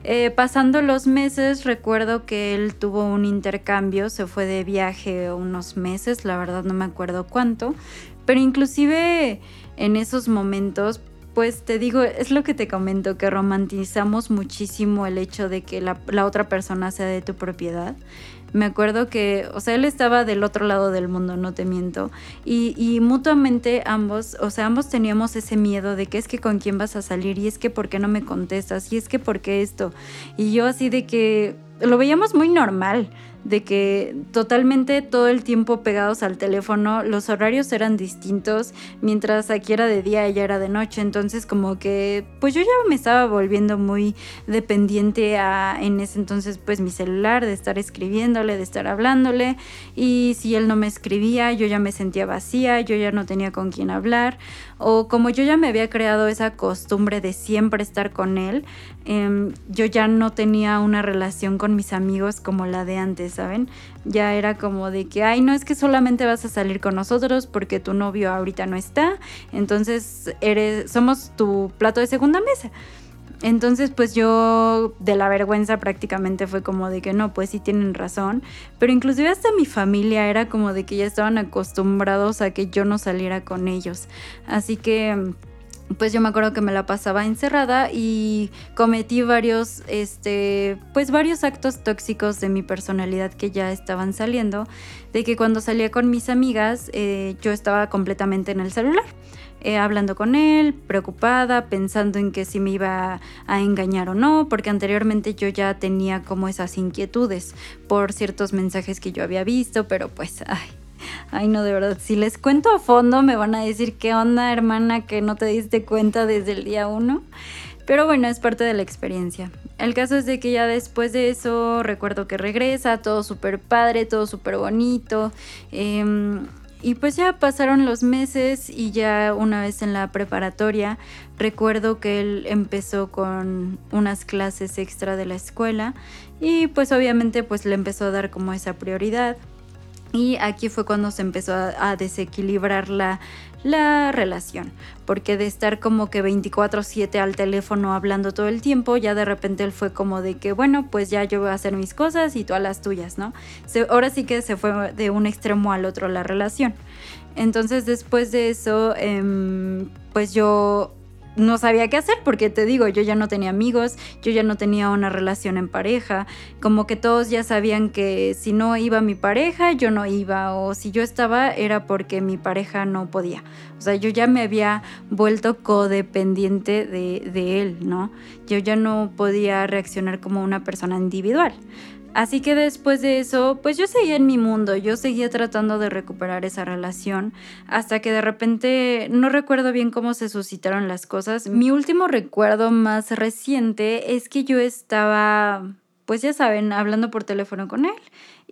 Eh, pasando los meses, recuerdo que él tuvo un intercambio, se fue de viaje unos meses, la verdad no me acuerdo cuánto, pero inclusive en esos momentos, pues te digo, es lo que te comento, que romantizamos muchísimo el hecho de que la, la otra persona sea de tu propiedad me acuerdo que, o sea, él estaba del otro lado del mundo, no te miento. Y, y, mutuamente ambos, o sea, ambos teníamos ese miedo de que es que con quién vas a salir y es que por qué no me contestas y es que por qué esto. Y yo así de que lo veíamos muy normal de que totalmente todo el tiempo pegados al teléfono, los horarios eran distintos, mientras aquí era de día, ella era de noche, entonces como que pues yo ya me estaba volviendo muy dependiente a en ese entonces pues mi celular, de estar escribiéndole, de estar hablándole y si él no me escribía yo ya me sentía vacía, yo ya no tenía con quién hablar o como yo ya me había creado esa costumbre de siempre estar con él, em, yo ya no tenía una relación con mis amigos como la de antes, ¿saben? Ya era como de que, ay, no es que solamente vas a salir con nosotros porque tu novio ahorita no está, entonces eres, somos tu plato de segunda mesa. Entonces, pues yo de la vergüenza prácticamente fue como de que no, pues sí tienen razón. Pero inclusive hasta mi familia era como de que ya estaban acostumbrados a que yo no saliera con ellos. Así que pues yo me acuerdo que me la pasaba encerrada y cometí varios, este, pues varios actos tóxicos de mi personalidad que ya estaban saliendo, de que cuando salía con mis amigas eh, yo estaba completamente en el celular. Eh, hablando con él, preocupada, pensando en que si me iba a engañar o no, porque anteriormente yo ya tenía como esas inquietudes por ciertos mensajes que yo había visto, pero pues, ay, Ay, no, de verdad, si les cuento a fondo me van a decir qué onda, hermana, que no te diste cuenta desde el día uno. Pero bueno, es parte de la experiencia. El caso es de que ya después de eso recuerdo que regresa, todo súper padre, todo súper bonito. Em, y pues ya pasaron los meses y ya una vez en la preparatoria recuerdo que él empezó con unas clases extra de la escuela y pues obviamente pues le empezó a dar como esa prioridad. Y aquí fue cuando se empezó a, desequilibrar la, la relación, porque de estar como que 24/7 al teléfono hablando todo el tiempo, ya de repente él fue como de que, bueno, pues ya yo voy a hacer mis cosas y tú a las tuyas, ¿no? ahora sí que se fue de un extremo al otro la relación. Entonces después de eso, em, pues yo no sabía qué hacer porque te digo, yo ya no tenía amigos, yo ya no tenía una relación en pareja, como que todos ya sabían que si no iba mi pareja, yo no iba, o si yo estaba era porque mi pareja no podía. O sea, yo ya me había vuelto codependiente de, de él, ¿no? Yo ya no podía reaccionar como una persona individual. Así que después de eso, pues yo seguía en mi mundo, yo seguía tratando de recuperar esa relación hasta que de repente no recuerdo bien cómo se suscitaron las cosas. Mi último recuerdo más reciente es que yo estaba, pues ya saben, hablando por teléfono con él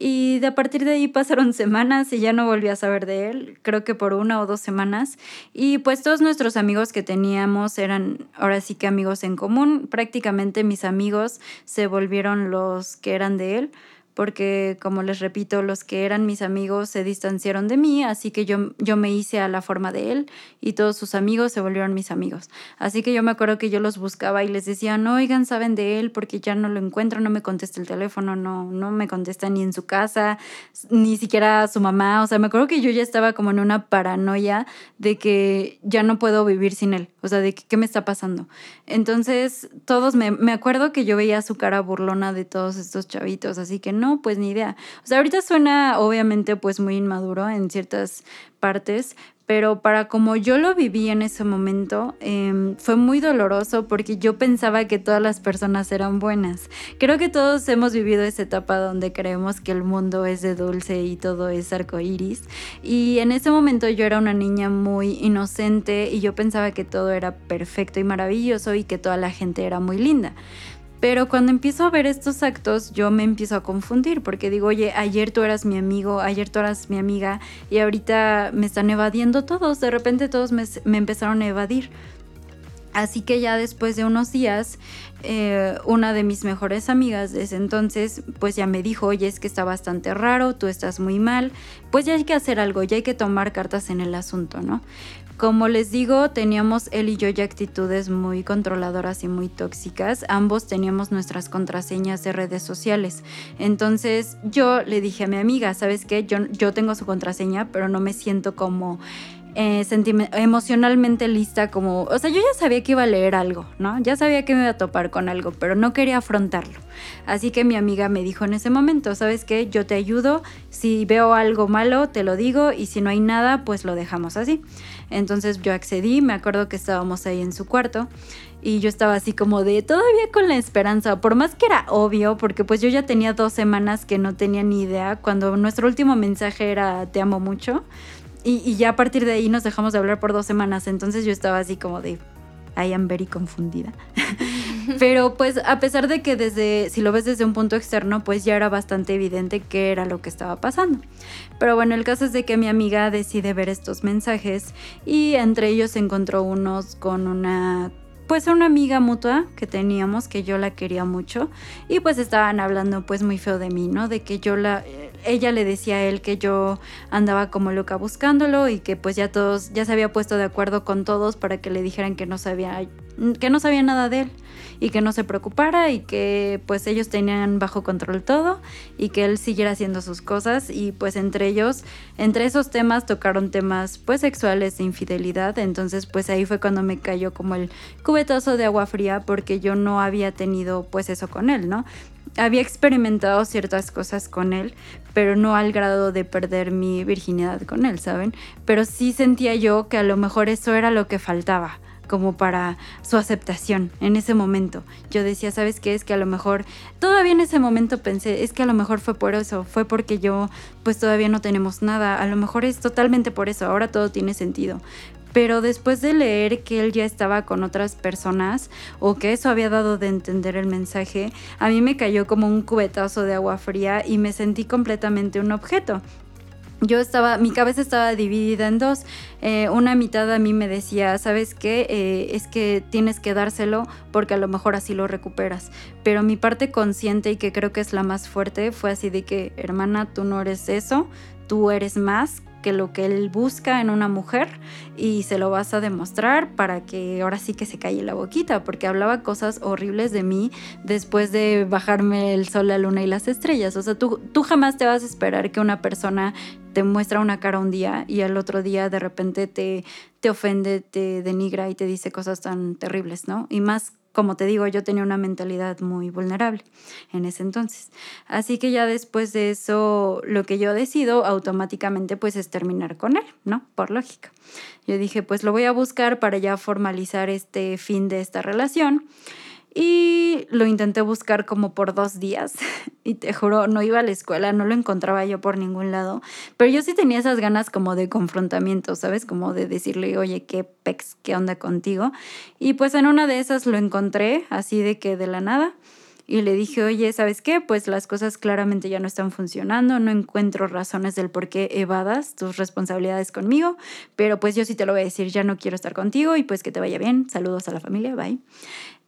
y de a partir de ahí pasaron *laughs* semanas y ya no volví a saber de él, creo que por una o dos semanas. Y pues todos nuestros amigos que teníamos eran ahora sí que amigos en común. Prácticamente mis amigos se volvieron los que eran de él porque como les repito, los que eran mis amigos se distanciaron de mí, así que yo, yo me hice a la forma de él y todos sus amigos se volvieron mis amigos. Así que yo me acuerdo que yo los buscaba y les decía, no, oigan, saben de él porque ya no lo encuentro, no me contesta el teléfono, no, no me contesta ni en su casa, ni siquiera su mamá, o sea, me acuerdo que yo ya estaba como en una paranoia de que ya no puedo vivir sin él, o sea, de que, qué me está pasando. Entonces, todos, me, me acuerdo que yo veía su cara burlona de todos estos chavitos, así que no, pues ni idea. O sea, ahorita suena obviamente pues muy inmaduro en ciertas partes, pero para como yo lo viví en ese momento, em, fue muy doloroso porque yo pensaba que todas las personas eran buenas. Creo que todos hemos vivido esa etapa donde creemos que el mundo es de dulce y todo es arcoíris. Y en ese momento yo era una niña muy inocente y yo pensaba que todo era perfecto y maravilloso y que toda la gente era muy linda. Pero cuando empiezo a ver estos actos, yo me empiezo a confundir porque digo, oye, ayer tú eras mi amigo, ayer tú eras mi amiga y ahorita me están evadiendo todos, de repente todos me, empezaron a evadir. Así que ya después de unos días, eh, una de mis mejores amigas desde entonces, pues ya me dijo, oye, es que está bastante raro, tú estás muy mal, pues ya hay que hacer algo, ya hay que tomar cartas en el asunto, ¿no? Como les digo, teníamos él y yo ya actitudes muy controladoras y muy tóxicas. Ambos teníamos nuestras contraseñas de redes sociales. Entonces yo le dije a mi amiga, ¿sabes qué? Yo, yo tengo su contraseña, pero no me siento como eh, emocionalmente lista como, o sea, yo ya sabía que iba a leer algo, ¿no? Ya sabía que me iba a topar con algo, pero no quería afrontarlo. Así que mi amiga me dijo en ese momento, ¿sabes qué? Yo te ayudo, si veo algo malo, te lo digo, y si no hay nada, pues lo dejamos así. Entonces yo accedí, me acuerdo que estábamos ahí en su cuarto y yo estaba así como de todavía con la esperanza, por más que era obvio, porque pues yo ya tenía dos semanas que no tenía ni idea, cuando nuestro último mensaje era te amo mucho, y, ya a partir de ahí nos dejamos de hablar por dos semanas. Entonces yo estaba así como de, I am very confundida. *laughs* Pero pues a pesar de que desde, si lo ves desde un punto externo, pues ya era bastante evidente qué era lo que estaba pasando. Pero bueno, el caso es de que mi amiga decide ver estos mensajes y entre ellos encontró unos con una pues una amiga mutua que teníamos que yo la quería mucho y pues estaban hablando pues muy feo de mí, ¿no? De que yo la ella le decía a él que yo andaba como loca buscándolo y que pues ya todos ya se había puesto de acuerdo con todos para que le dijeran que no sabía que no sabía nada de él y que no se preocupara y que pues ellos tenían bajo control todo y que él siguiera haciendo sus cosas y pues entre ellos, entre esos temas tocaron temas pues sexuales de infidelidad, entonces pues ahí fue cuando me cayó como el cubetazo de agua fría porque yo no había tenido pues eso con él, ¿no? había experimentado ciertas cosas con él, pero no al grado de perder mi virginidad con él, ¿saben? Pero sí sentía yo que a lo mejor eso era lo que faltaba como para su aceptación en ese momento. Yo decía, ¿sabes qué? Es que a lo mejor, todavía en ese momento pensé, es que a lo mejor fue por eso, fue porque yo pues todavía no tenemos nada, a lo mejor es totalmente por eso, ahora todo tiene sentido. Pero después de leer que él ya estaba con otras personas o que eso había dado de entender el mensaje, a mí me cayó como un cubetazo de agua fría y me sentí completamente un objeto yo estaba, mi cabeza estaba dividida en dos. Eh, una mitad a mí me decía, ¿sabes qué? Eh, es que tienes que dárselo porque a lo mejor así lo recuperas. Pero mi parte consciente y que creo que es la más fuerte fue así de que, hermana, tú no eres eso, tú eres más que lo que él busca en una mujer y se lo vas a demostrar para que ahora sí que se calle la boquita, porque hablaba cosas horribles de mí después de bajarme el sol, la luna y las estrellas. O sea, tú, tú jamás te vas a esperar que una persona te muestra una cara un día y al otro día de repente te, te ofende, te denigra y te dice cosas tan terribles, ¿no? Y más como te digo, yo tenía una mentalidad muy vulnerable en ese entonces. Así que ya después de eso, lo que yo decido automáticamente pues es terminar con él, ¿no? Por lógica. Yo dije, pues lo voy a buscar para ya formalizar este fin de esta relación. Y lo intenté buscar como por dos días. *laughs* Y te juro, no iba a la escuela, no lo encontraba yo por ningún lado. Pero yo sí tenía esas ganas como de confrontamiento, ¿sabes? Como de decirle, oye, qué pex, qué onda contigo. Y pues en una de esas lo encontré, así de que de la nada. Y le dije, oye, ¿sabes qué? Pues las cosas claramente ya no están funcionando, no encuentro razones del por qué evadas tus responsabilidades conmigo, pero pues yo sí te lo voy a decir, ya no quiero estar contigo y pues que te vaya bien, saludos a la familia, bye.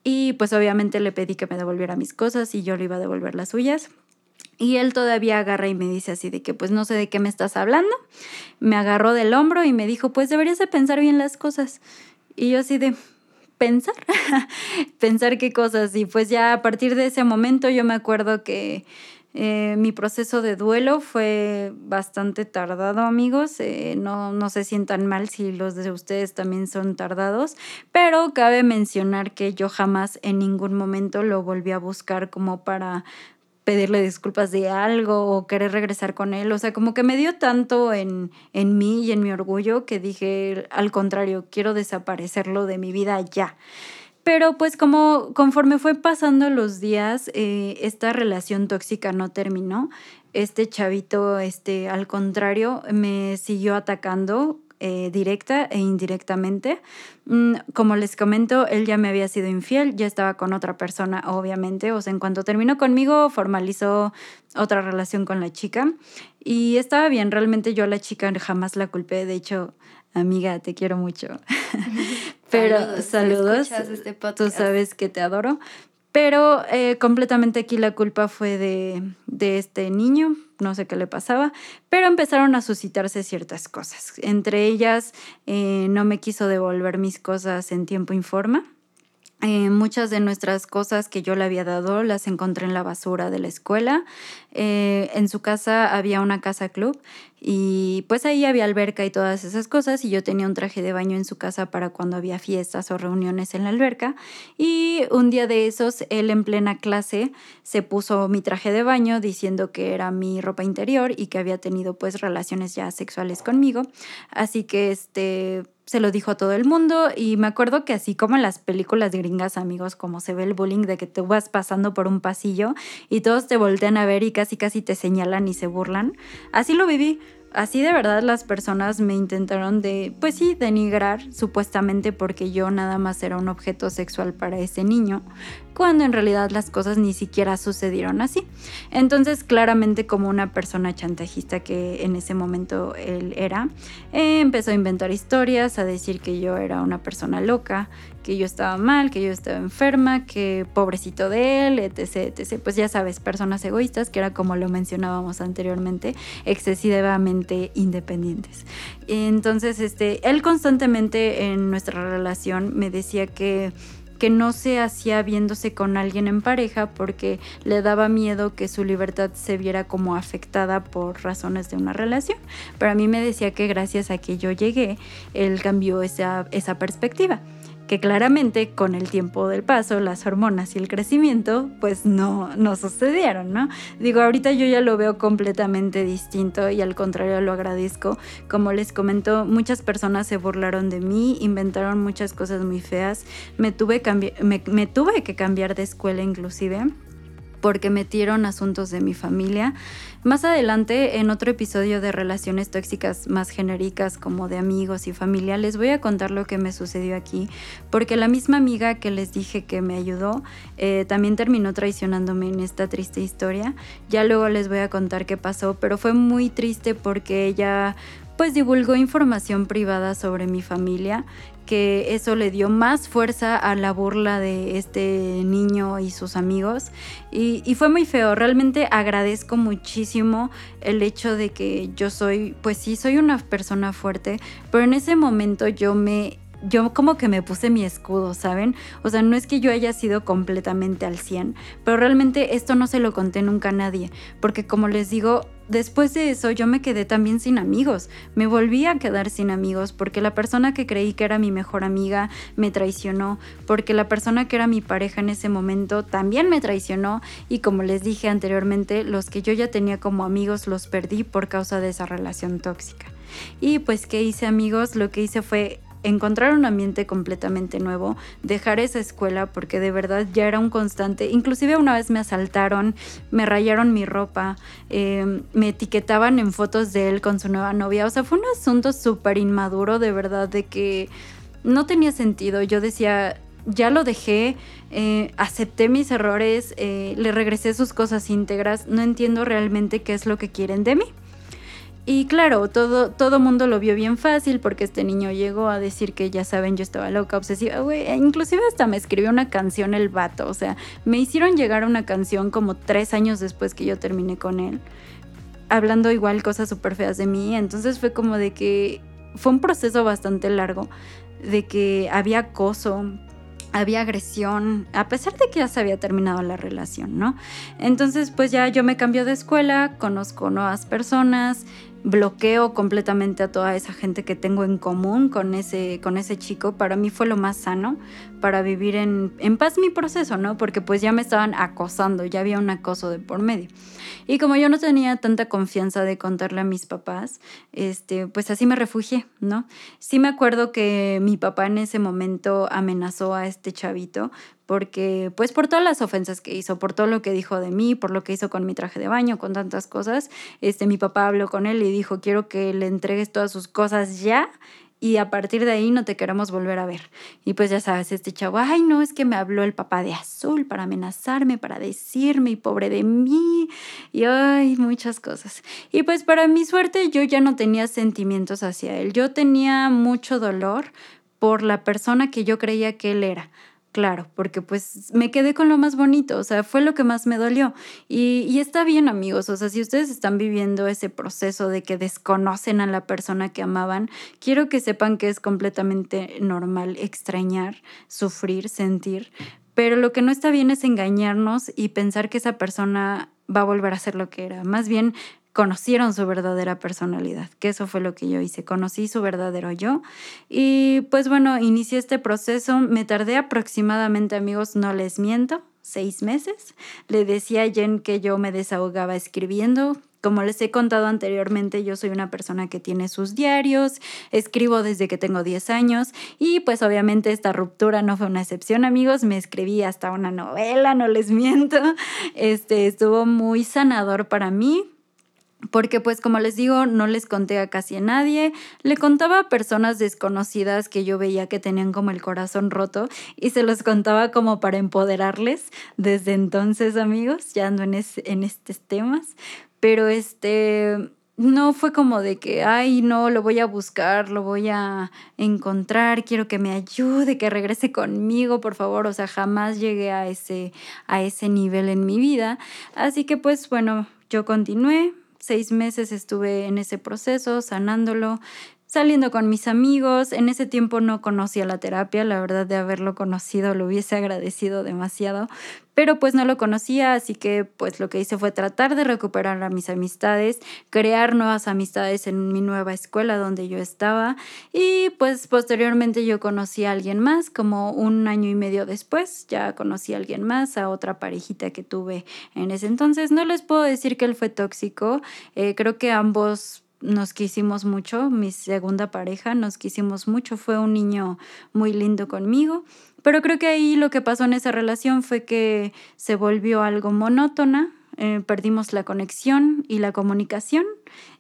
Y pues obviamente le pedí que me devolviera mis cosas y yo le iba a devolver las suyas. Y él todavía agarra y me dice así de que pues no sé de qué me estás hablando. Me agarró del hombro y me dijo pues deberías de pensar bien las cosas. Y yo así de pensar, *laughs* pensar qué cosas. Y pues ya a partir de ese momento yo me acuerdo que eh, mi proceso de duelo fue bastante tardado, amigos. Eh, no, no se sientan mal si los de ustedes también son tardados, pero cabe mencionar que yo jamás en ningún momento lo volví a buscar como para pedirle disculpas de algo o querer regresar con él. O sea, como que me dio tanto en, en mí y en mi orgullo que dije, al contrario, quiero desaparecerlo de mi vida ya. Pero pues como conforme fue pasando los días, eh, esta relación tóxica no terminó. Este chavito, este, al contrario, me siguió atacando eh, directa e indirectamente. Mm, como les comento, él ya me había sido infiel, ya estaba con otra persona, obviamente. O sea, en cuanto terminó conmigo, formalizó otra relación con la chica. Y estaba bien, realmente yo a la chica jamás la culpé. De hecho, amiga, te quiero mucho. *laughs* Pero saludos, este tú sabes que te adoro. Pero eh, completamente aquí la culpa fue de, de, este niño, no sé qué le pasaba, pero empezaron a suscitarse ciertas cosas. Entre ellas, eh, no me quiso devolver mis cosas en tiempo y forma. Eh, muchas de nuestras cosas que yo le había dado las encontré en la basura de la escuela. Eh, en su casa había una casa club y pues ahí había alberca y todas esas cosas y yo tenía un traje de baño en su casa para cuando había fiestas o reuniones en la alberca y un día de esos él en plena clase se puso mi traje de baño diciendo que era mi ropa interior y que había tenido pues relaciones ya sexuales conmigo así que este se lo dijo a todo el mundo y me acuerdo que así como en las películas gringas, amigos, como se ve el bullying de que tú vas pasando por un pasillo y todos te voltean a ver y casi casi te señalan y se burlan, así lo viví. Así de verdad las personas me intentaron de, pues sí, denigrar supuestamente porque yo nada más era un objeto sexual para ese niño, cuando en realidad las cosas ni siquiera sucedieron así. Entonces claramente como una persona chantajista que en ese momento él era, eh, empezó a inventar historias, a decir que yo era una persona loca, que yo estaba mal, que yo estaba enferma, que pobrecito de él, etc, etc. Pues ya sabes, personas egoístas, que era como lo mencionábamos anteriormente, excesivamente independientes. Entonces, este, él constantemente en nuestra relación me decía que que no se hacía viéndose con alguien en pareja porque le daba miedo que su libertad se viera como afectada por razones de una relación. Pero a mí me decía que gracias a que yo llegué, él cambió esa, esa perspectiva que claramente con el tiempo del paso, las hormonas y el crecimiento, pues no, no sucedieron, ¿no? Digo, ahorita yo ya lo veo completamente distinto y al contrario lo agradezco. Como les comento, muchas personas se burlaron de mí, inventaron muchas cosas muy feas, me tuve, me, me tuve que cambiar de escuela inclusive porque metieron asuntos de mi familia. Más adelante, en otro episodio de relaciones tóxicas más genéricas como de amigos y familia, les voy a contar lo que me sucedió aquí, porque la misma amiga que les dije que me ayudó eh, también terminó traicionándome en esta triste historia. Ya luego les voy a contar qué pasó, pero fue muy triste porque ella pues divulgó información privada sobre mi familia que eso le dio más fuerza a la burla de este niño y sus amigos. Y, fue muy feo. Realmente agradezco muchísimo el hecho de que yo soy, pues sí, soy una persona fuerte, pero en ese momento yo me yo como que me puse mi escudo, ¿saben? O sea, no es que yo haya sido completamente al 100, pero realmente esto no se lo conté nunca a nadie, porque como les digo, después de eso yo me quedé también sin amigos, me volví a quedar sin amigos porque la persona que creí que era mi mejor amiga me traicionó, porque la persona que era mi pareja en ese momento también me traicionó y como les dije anteriormente, los que yo ya tenía como amigos los perdí por causa de esa relación tóxica. Y pues, ¿qué hice amigos? Lo que hice fue encontrar un ambiente completamente nuevo, dejar esa escuela porque de verdad ya era un constante. Inclusive una vez me asaltaron, me rayaron mi ropa, em, me etiquetaban en fotos de él con su nueva novia. O sea, fue un asunto súper inmaduro de verdad de que no tenía sentido. Yo decía, ya lo dejé, eh, acepté mis errores, eh, le regresé sus cosas íntegras, no entiendo realmente qué es lo que quieren de mí. Y claro, todo, todo mundo lo vio bien fácil porque este niño llegó a decir que ya saben, yo estaba loca, obsesiva, güey. E inclusive hasta me escribió una canción el vato. O sea, me hicieron llegar una canción como tres años después que yo terminé con él. Hablando igual cosas súper feas de mí. Entonces fue como de que fue un proceso bastante largo. De que había acoso, había agresión, a pesar de que ya se había terminado la relación, ¿no? Entonces, pues ya yo me cambio de escuela, conozco nuevas personas, bloqueo completamente a toda esa gente que tengo en común con ese, con ese chico, para mí fue lo más sano para vivir en, paz mi proceso, ¿no? Porque pues ya me estaban acosando, ya había un acoso de por medio. Y como yo no tenía tanta confianza de contarle a mis papás, este, pues así me refugié, ¿no? Sí me acuerdo que mi papá en ese momento amenazó a este chavito porque pues por todas las ofensas que hizo, por todo lo que dijo de mí, por lo que hizo con mi traje de baño, con tantas cosas, este mi papá habló con él y dijo, "Quiero que le entregues todas sus cosas ya." Y a partir de ahí no te queremos volver a ver. Y pues ya sabes, este chavo, ay, no, es que me habló el papá de azul para amenazarme, para decirme, y pobre de mí, y ay, muchas cosas. Y pues para mi suerte yo ya no tenía sentimientos hacia él. Yo tenía mucho dolor por la persona que yo creía que él era claro, porque pues me quedé con lo más bonito, o sea, fue lo que más me dolió. Y, está bien amigos, o sea, si ustedes están viviendo ese proceso de que desconocen a la persona que amaban, quiero que sepan que es completamente normal extrañar, sufrir, sentir, pero lo que no está bien es engañarnos y pensar que esa persona va a volver a ser lo que era. Más bien conocieron su verdadera personalidad, que eso fue lo que yo hice, conocí su verdadero yo y pues bueno, inicié este proceso, me tardé aproximadamente amigos, no les miento, seis meses, le decía a Jen que yo me desahogaba escribiendo, como les he contado anteriormente, yo soy una persona que tiene sus diarios, escribo desde que tengo 10 años y pues obviamente esta ruptura no fue una excepción, amigos, me escribí hasta una novela, no les miento. Este estuvo muy sanador para mí, porque pues como les digo, no les conté a casi a nadie, le contaba a personas desconocidas que yo veía que tenían como el corazón roto y se los contaba como para empoderarles. Desde entonces, amigos, ya ando en, en estos temas, pero este no fue como de que, ay, no, lo voy a buscar, lo voy a encontrar, quiero que me ayude, que regrese conmigo, por favor. O sea, jamás llegué a ese, a ese nivel en mi vida. Así que pues bueno, yo continué. Seis meses estuve en ese proceso, sanándolo, saliendo con mis amigos. En ese tiempo no conocía la terapia, la verdad de haberlo conocido lo hubiese agradecido demasiado, pero pues no lo conocía, así que pues lo que hice fue tratar de recuperar a mis amistades, crear nuevas amistades en mi nueva escuela donde yo estaba y pues posteriormente yo conocí a alguien más, como un año y medio después, ya conocí a alguien más, a otra parejita que tuve en ese entonces. No les puedo decir que él fue tóxico, eh, creo que ambos nos quisimos mucho, mi segunda pareja nos quisimos mucho, fue un niño muy lindo conmigo, pero creo que ahí lo que pasó en esa relación fue que se volvió algo monótona, eh, perdimos la conexión y la comunicación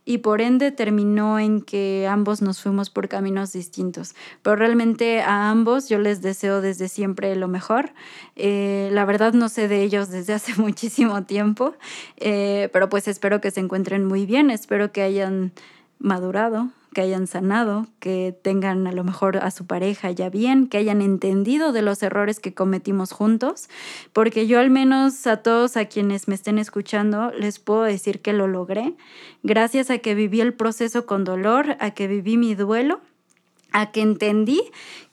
y por ende terminó en que ambos nos fuimos por caminos distintos. Pero realmente a ambos yo les deseo desde siempre lo mejor. Eh, la verdad no sé de ellos desde hace *laughs* muchísimo tiempo, eh, pero pues espero que se encuentren muy bien, espero que hayan madurado, que hayan sanado, que tengan a lo mejor a su pareja ya bien, que hayan entendido de los errores que cometimos juntos, porque yo al menos a todos a quienes me estén escuchando les puedo decir que lo logré, gracias a que viví el proceso con dolor, a que viví mi duelo, a que entendí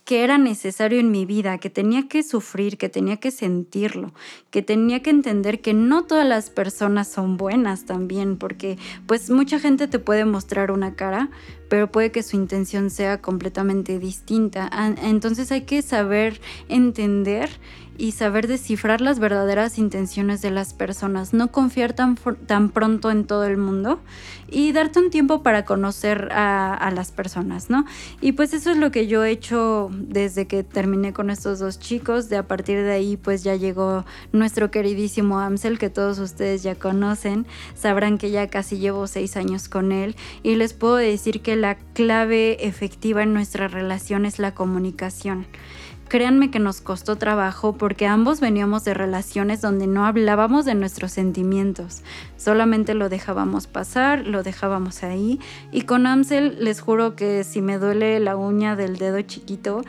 que era necesario en mi vida, que tenía que sufrir, que tenía que sentirlo, que tenía que entender que no todas las personas son buenas también, porque pues mucha gente te puede mostrar una cara, pero puede que su intención sea completamente distinta. Entonces hay que saber entender y saber descifrar las verdaderas intenciones de las personas, no confiar tan, tan pronto en todo el mundo y darte un tiempo para conocer a, a, las personas, ¿no? Y pues eso es lo que yo he hecho desde que terminé con estos dos chicos, de a partir de ahí pues ya llegó nuestro queridísimo Amsel, que todos ustedes ya conocen, sabrán que ya casi llevo seis años con él y les puedo decir que la clave efectiva en nuestra relación es la comunicación. Créanme que nos costó trabajo porque ambos veníamos de relaciones donde no hablábamos de nuestros sentimientos, solamente lo dejábamos pasar, lo dejábamos ahí y con Amsel les juro que si me duele la uña del dedo chiquito,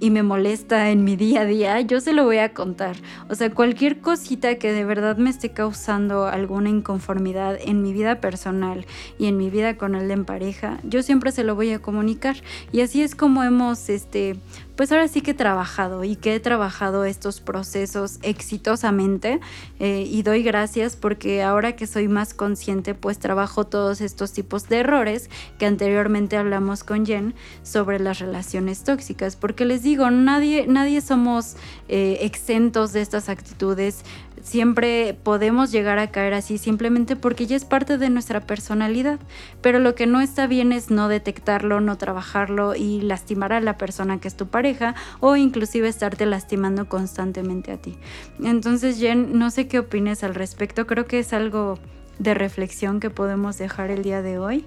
y me molesta en mi día a día, yo se lo voy a contar. O sea, cualquier cosita que de verdad me esté causando alguna inconformidad en mi vida personal y en mi vida con él en pareja, yo siempre se lo voy a comunicar. Y así es como hemos este, pues ahora sí que he trabajado y que he trabajado estos procesos exitosamente eh, y doy gracias porque ahora que soy más consciente pues trabajo todos estos tipos de errores que anteriormente hablamos con Jen sobre las relaciones tóxicas porque les digo nadie nadie somos eh, exentos de estas actitudes siempre podemos llegar a caer así simplemente porque ya es parte de nuestra personalidad. Pero lo que no está bien es no detectarlo, no trabajarlo y lastimar a la persona que es tu pareja o inclusive estarte lastimando constantemente a ti. Entonces, Jen, no sé qué opines al respecto. Creo que es algo de reflexión que podemos dejar el día de hoy.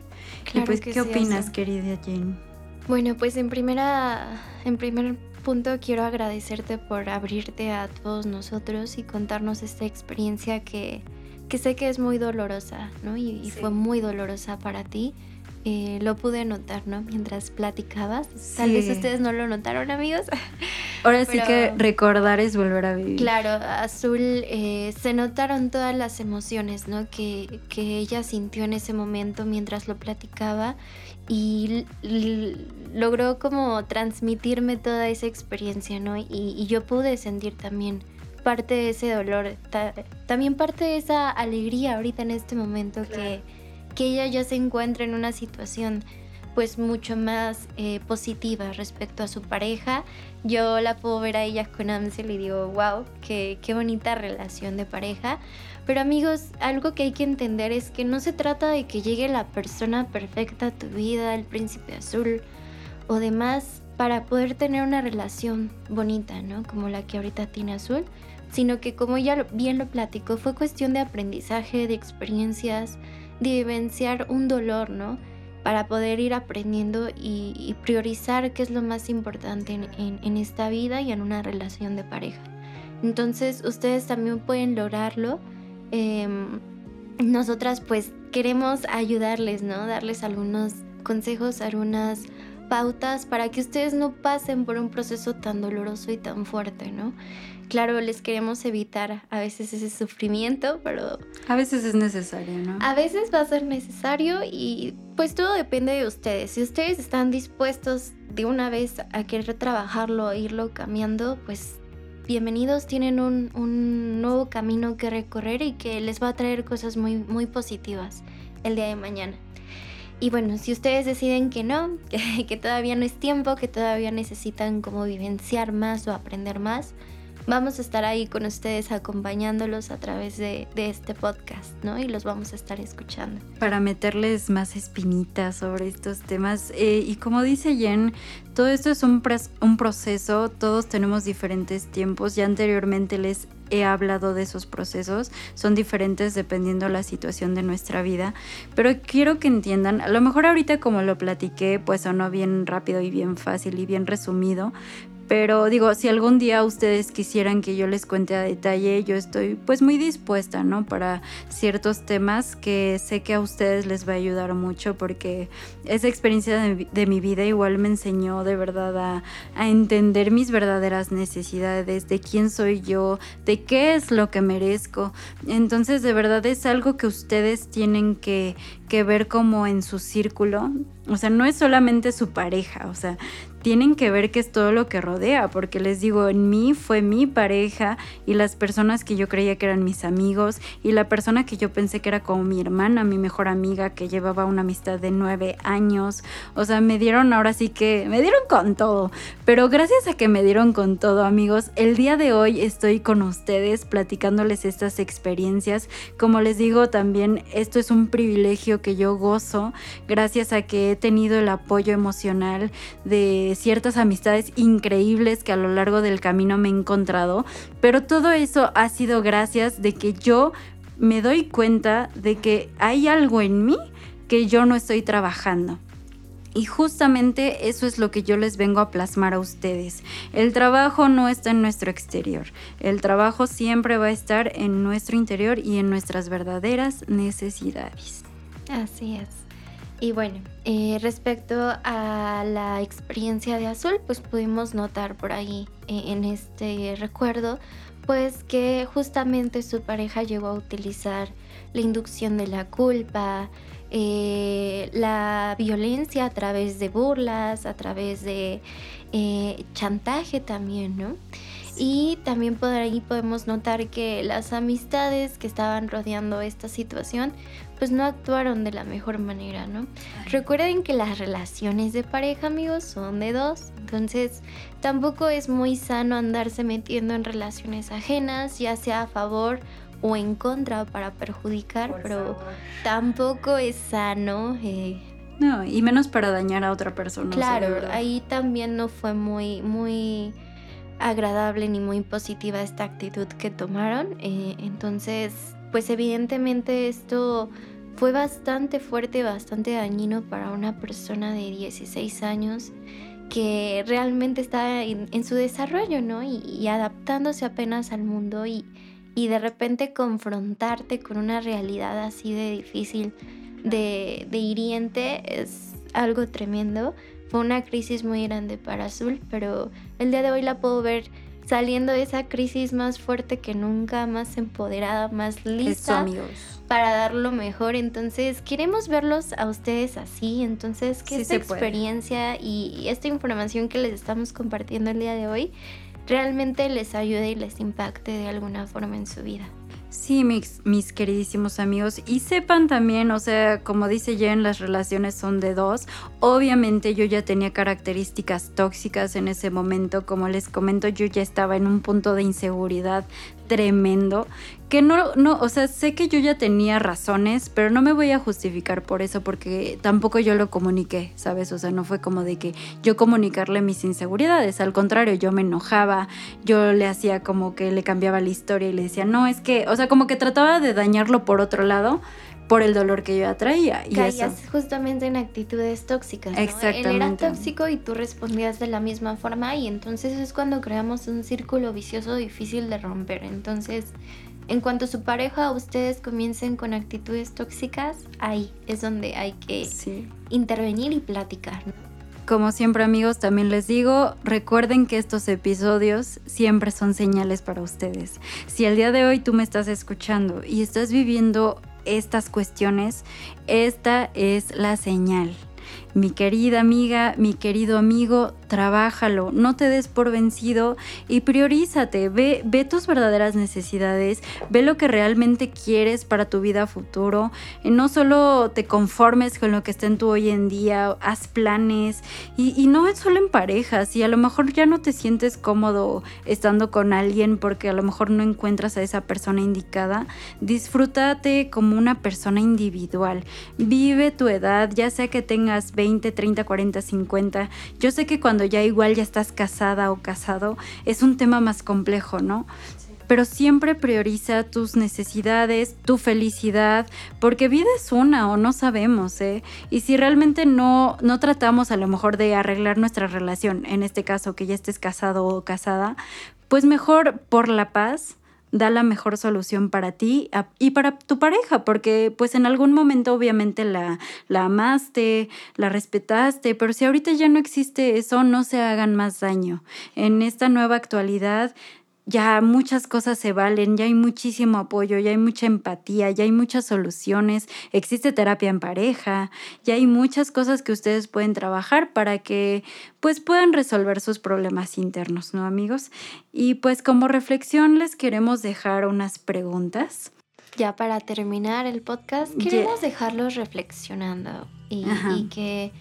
y pues, ¿qué opinas, querida Jen? Bueno, pues en primera, en primer punto quiero agradecerte por abrirte a todos nosotros y contarnos esta experiencia que, sé que es muy dolorosa, ¿no? Y, fue muy dolorosa para ti. Eh, lo pude notar, ¿no? Mientras platicabas. Tal vez ustedes no lo notaron, amigos. *laughs* Ahora sí que recordar es volver a vivir. Claro, Azul, eh, se notaron todas las emociones, ¿no? Que, que ella sintió en ese momento mientras lo platicaba y logró como transmitirme toda esa experiencia, ¿no? Y, yo pude sentir también parte de ese dolor, también parte de esa alegría ahorita en este momento que, que ella ya se encuentra en una situación pues mucho más eh, positiva respecto a su pareja. Yo la puedo ver a ella con Amsel y digo, wow, qué, qué bonita relación de pareja. Pero amigos, algo que hay que entender es que no se trata de que llegue la persona perfecta a tu vida, el príncipe azul o demás, para poder tener una relación bonita, ¿no? Como la que ahorita tiene azul, sino que como ya bien lo platico, fue cuestión de aprendizaje, de experiencias, de vivenciar un dolor, ¿no? Para poder ir aprendiendo y, priorizar qué es lo más importante en esta vida y en una relación de pareja. Entonces ustedes también pueden lograrlo Em, nosotras pues queremos ayudarles, ¿no? Darles algunos consejos, algunas pautas para que ustedes no pasen por un proceso tan doloroso y tan fuerte, ¿no? Claro, les queremos evitar a veces ese sufrimiento, pero... A veces es necesario, ¿no? A veces va a ser necesario y pues todo depende de ustedes. Si ustedes están dispuestos de una vez a querer trabajarlo, irlo cambiando, pues bienvenidos, tienen un, un, nuevo camino que recorrer y que les va a traer cosas muy, muy positivas el día de mañana. Y bueno, si ustedes deciden que no, que, *laughs* que todavía no es tiempo, que todavía necesitan como vivenciar más o aprender más, vamos a estar ahí con ustedes acompañándolos a través de, este podcast, ¿no? Y los vamos a estar escuchando. Para meterles más espinitas sobre estos temas. Eh, y como dice Jen, todo esto es un, un proceso, todos tenemos diferentes tiempos. Ya anteriormente les he hablado de esos procesos, son diferentes dependiendo la situación de nuestra vida, pero quiero que entiendan, a lo mejor ahorita como lo platiqué, pues sonó bien rápido y bien fácil y bien resumido, pero digo, si algún día ustedes quisieran que yo les cuente a detalle, yo estoy pues muy dispuesta, ¿no? Para ciertos temas que sé que a ustedes les va a ayudar mucho porque esa experiencia de, mi vida igual me enseñó de verdad a, a, entender mis verdaderas necesidades, de quién soy yo, de qué es lo que merezco. Entonces de verdad es algo que ustedes tienen que, que ver como en su círculo. O sea, no es solamente su pareja, o sea, tienen que ver que es todo lo que rodea, porque les digo, en mí fue mi pareja y las personas que yo creía que eran mis amigos y la persona que yo pensé que era como mi hermana, mi mejor amiga, que llevaba una amistad de nueve años. O sea, me dieron ahora sí que, me dieron con todo, pero gracias a que me dieron con todo, amigos, el día de hoy estoy con ustedes platicándoles estas experiencias. Como les digo, también esto es un privilegio que yo gozo gracias a que he tenido el apoyo emocional de ciertas amistades increíbles que a lo largo del camino me he encontrado, pero todo eso ha sido gracias de que yo me doy cuenta de que hay algo en mí que yo no estoy trabajando. Y justamente eso es lo que yo les vengo a plasmar a ustedes. El trabajo no está en nuestro exterior. El trabajo siempre va a estar en nuestro interior y en nuestras verdaderas necesidades. Así es. Y bueno, eh, respecto a la experiencia de Azul, pues pudimos notar por ahí eh, en este recuerdo, pues que justamente su pareja llegó a utilizar la inducción de la culpa, eh, la violencia a través de burlas, a través de chantaje también, ¿no? Y también por ahí podemos notar que las amistades que estaban rodeando esta situación pues no actuaron de la mejor manera, ¿no? Recuerden que las relaciones de pareja, amigos, son de dos. Entonces, tampoco es muy sano andarse metiendo en relaciones ajenas, ya sea a favor o en contra para perjudicar, pero tampoco es sano. Eh, no, y menos para dañar a otra persona. Claro, ahí también no fue muy, muy agradable ni muy positiva esta actitud que tomaron. Eh, entonces, pues evidentemente esto fue bastante fuerte, bastante dañino para una persona de 16 años que realmente está en, su desarrollo, ¿no? Y, adaptándose apenas al mundo y, y, de repente confrontarte con una realidad así de difícil, de, de hiriente, es algo tremendo. Fue una crisis muy grande para Azul, pero el día de hoy la puedo ver saliendo de esa crisis más fuerte que nunca, más empoderada, más lista para dar lo mejor. Entonces, queremos verlos a ustedes así. Entonces, que esta experiencia y esta información que les estamos compartiendo el día de hoy realmente les ayude y les impacte de alguna forma en su vida. Sí, mis, mis, queridísimos amigos. Y sepan también, o sea, como dice Jen, las relaciones son de dos. Obviamente yo ya tenía características tóxicas en ese momento. Como les comento, yo ya estaba en un punto de inseguridad tremendo que no, no, o sea, sé que yo ya tenía razones, pero no me voy a justificar por eso porque tampoco yo lo comuniqué, ¿sabes? O sea, no fue como de que yo comunicarle mis inseguridades, al contrario, yo me enojaba, yo le hacía como que le cambiaba la historia y le decía, no, es que, o sea, como que trataba de dañarlo por otro lado por el dolor que yo atraía. Y Caías justamente en actitudes tóxicas. ¿no? Exactamente. Él era tóxico y tú respondías de la misma forma y entonces es cuando creamos un círculo vicioso difícil de romper. Entonces en cuanto su pareja o ustedes comiencen con actitudes tóxicas, ahí es donde hay que intervenir y platicar. Como siempre amigos, también les digo, recuerden que estos episodios siempre son señales para ustedes. Si el día de hoy tú me estás escuchando y estás viviendo estas cuestiones, esta es la señal. Mi querida amiga, mi querido amigo, trabájalo, no te des por vencido y priorízate, ve, ve tus verdaderas necesidades, ve lo que realmente quieres para tu vida futuro. No solo te conformes con lo que está en tu hoy en día, haz planes y, y no es solo en parejas y a lo mejor ya no te sientes cómodo estando con alguien porque a lo mejor no encuentras a esa persona indicada, disfrútate como una persona individual, vive tu edad, ya sea que tengas 20, 30, 40, 50. Yo sé que cuando cuando ya igual ya estás casada o casado, es un tema más complejo, ¿no? pero siempre prioriza tus necesidades, tu felicidad, porque vida es una o no sabemos, ¿eh? Y si realmente no, no tratamos a lo mejor de arreglar nuestra relación, en este caso que ya estés casado o casada, pues mejor por la paz, da la mejor solución para ti y para tu pareja, porque pues en algún momento obviamente la, la amaste, la respetaste, pero si ahorita ya no existe eso, no se hagan más daño. En esta nueva actualidad ya muchas cosas se valen, ya hay muchísimo apoyo, ya hay mucha empatía, ya hay muchas soluciones, existe terapia en pareja, ya hay muchas cosas que ustedes pueden trabajar para que pues puedan resolver sus problemas internos, ¿no amigos? Y pues como reflexión les queremos dejar unas preguntas. Ya para terminar el podcast, queremos dejarlos reflexionando y, que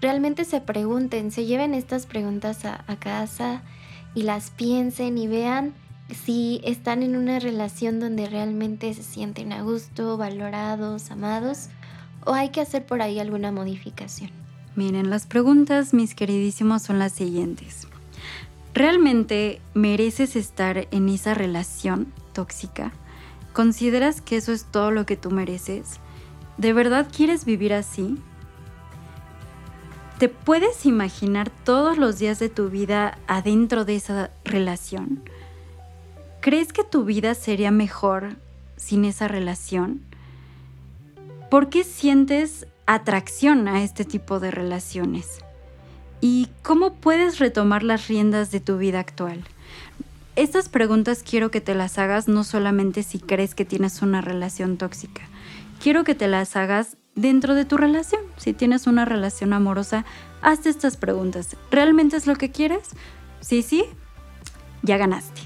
realmente se pregunten, se lleven estas preguntas a, a casa y las piensen y vean si están en una relación donde realmente se sienten a gusto, valorados, amados, o hay que hacer por ahí alguna modificación. Miren, las preguntas, mis queridísimos, son las siguientes. ¿Realmente mereces estar en esa relación tóxica? ¿Consideras que eso es todo lo que tú mereces? ¿De verdad quieres vivir así? ¿Te puedes imaginar todos los días de tu vida adentro de esa relación? ¿Crees que tu vida sería mejor sin esa relación? ¿Por qué sientes atracción a este tipo de relaciones? ¿Y cómo puedes retomar las riendas de tu vida actual? Estas preguntas quiero que te las hagas no solamente si crees que tienes una relación tóxica, quiero que te las hagas dentro de tu relación. Si tienes una relación amorosa, hazte estas preguntas. ¿Realmente es lo que quieres? Sí, sí, ya ganaste.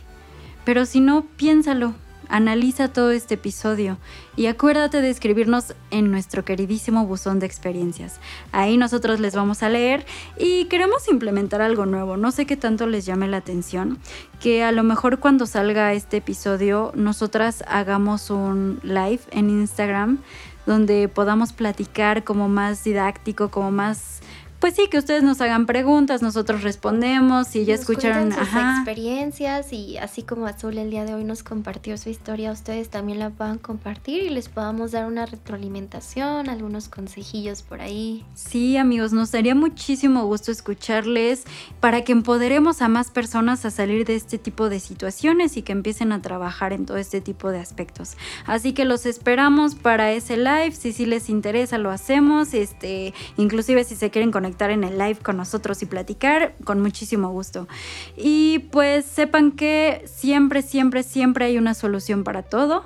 Pero si no, piénsalo, analiza todo este episodio y acuérdate de escribirnos en nuestro queridísimo buzón de experiencias. Ahí nosotros les vamos a leer y queremos implementar algo nuevo. No sé qué tanto les llame la atención, que a lo mejor cuando salga este episodio nosotras hagamos un live en Instagram donde podamos platicar como más didáctico, como más pues sí, que ustedes nos hagan preguntas, nosotros respondemos y ya escucharon sus experiencias y así como Azul el día de hoy nos compartió su historia, ustedes también la puedan compartir y les podamos dar una retroalimentación, algunos consejillos por ahí. Sí, amigos, nos daría muchísimo gusto escucharles para que empoderemos a más personas a salir de este tipo de situaciones y que empiecen a trabajar en todo este tipo de aspectos. Así que los esperamos para ese live, si sí les interesa lo hacemos, este, inclusive si se quieren conectar en el live con nosotros y platicar, con muchísimo gusto. Y pues sepan que siempre, siempre, siempre hay una solución para todo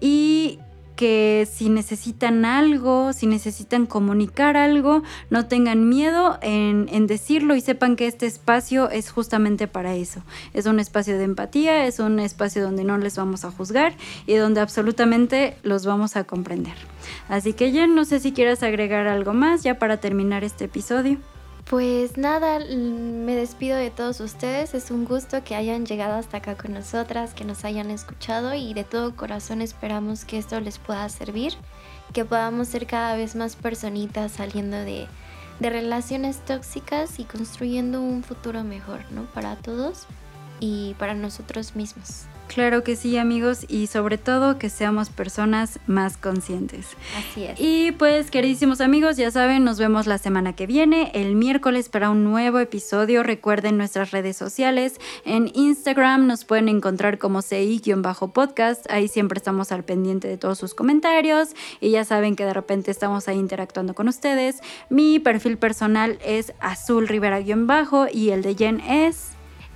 y que si necesitan algo, si necesitan comunicar algo, no tengan miedo en, decirlo y sepan que este espacio es justamente para eso. Es un espacio de empatía, es un espacio donde no les vamos a juzgar y donde absolutamente los vamos a comprender. Así que Jen, no sé si quieras agregar algo más ya para terminar este episodio. Pues nada, me despido de todos ustedes. Es un gusto que hayan llegado hasta acá con nosotras, que nos hayan escuchado y de todo corazón esperamos que esto les pueda servir, que podamos ser cada vez más personitas saliendo de, de relaciones tóxicas y construyendo un futuro mejor, ¿no? Para todos y para nosotros mismos. Claro que sí, amigos, y sobre todo que seamos personas más conscientes. Así es. Y pues, queridísimos amigos, ya saben, nos vemos la semana que viene, el miércoles para un nuevo episodio. Recuerden nuestras redes sociales. En Instagram nos pueden encontrar como CI-podcast. Ahí siempre estamos al pendiente de todos sus comentarios y ya saben que de repente estamos ahí interactuando con ustedes. Mi perfil personal es Azul Rivera-bajo y el de Jen es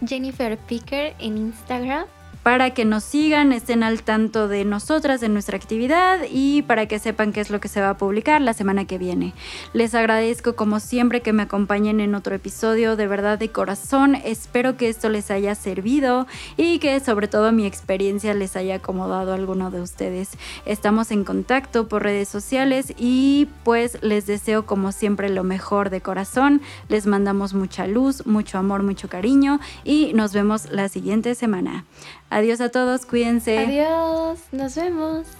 Jennifer Picker en Instagram para que nos sigan, estén al tanto de nosotras, de nuestra actividad y para que sepan qué es lo que se va a publicar la semana que viene. Les agradezco como siempre que me acompañen en otro episodio, de verdad de corazón. Espero que esto les haya servido y que sobre todo mi experiencia les haya acomodado a alguno de ustedes. Estamos en contacto por redes sociales y pues les deseo como siempre lo mejor de corazón. Les mandamos mucha luz, mucho amor, mucho cariño y nos vemos la siguiente semana. Adiós a todos, cuídense. Adiós, nos vemos.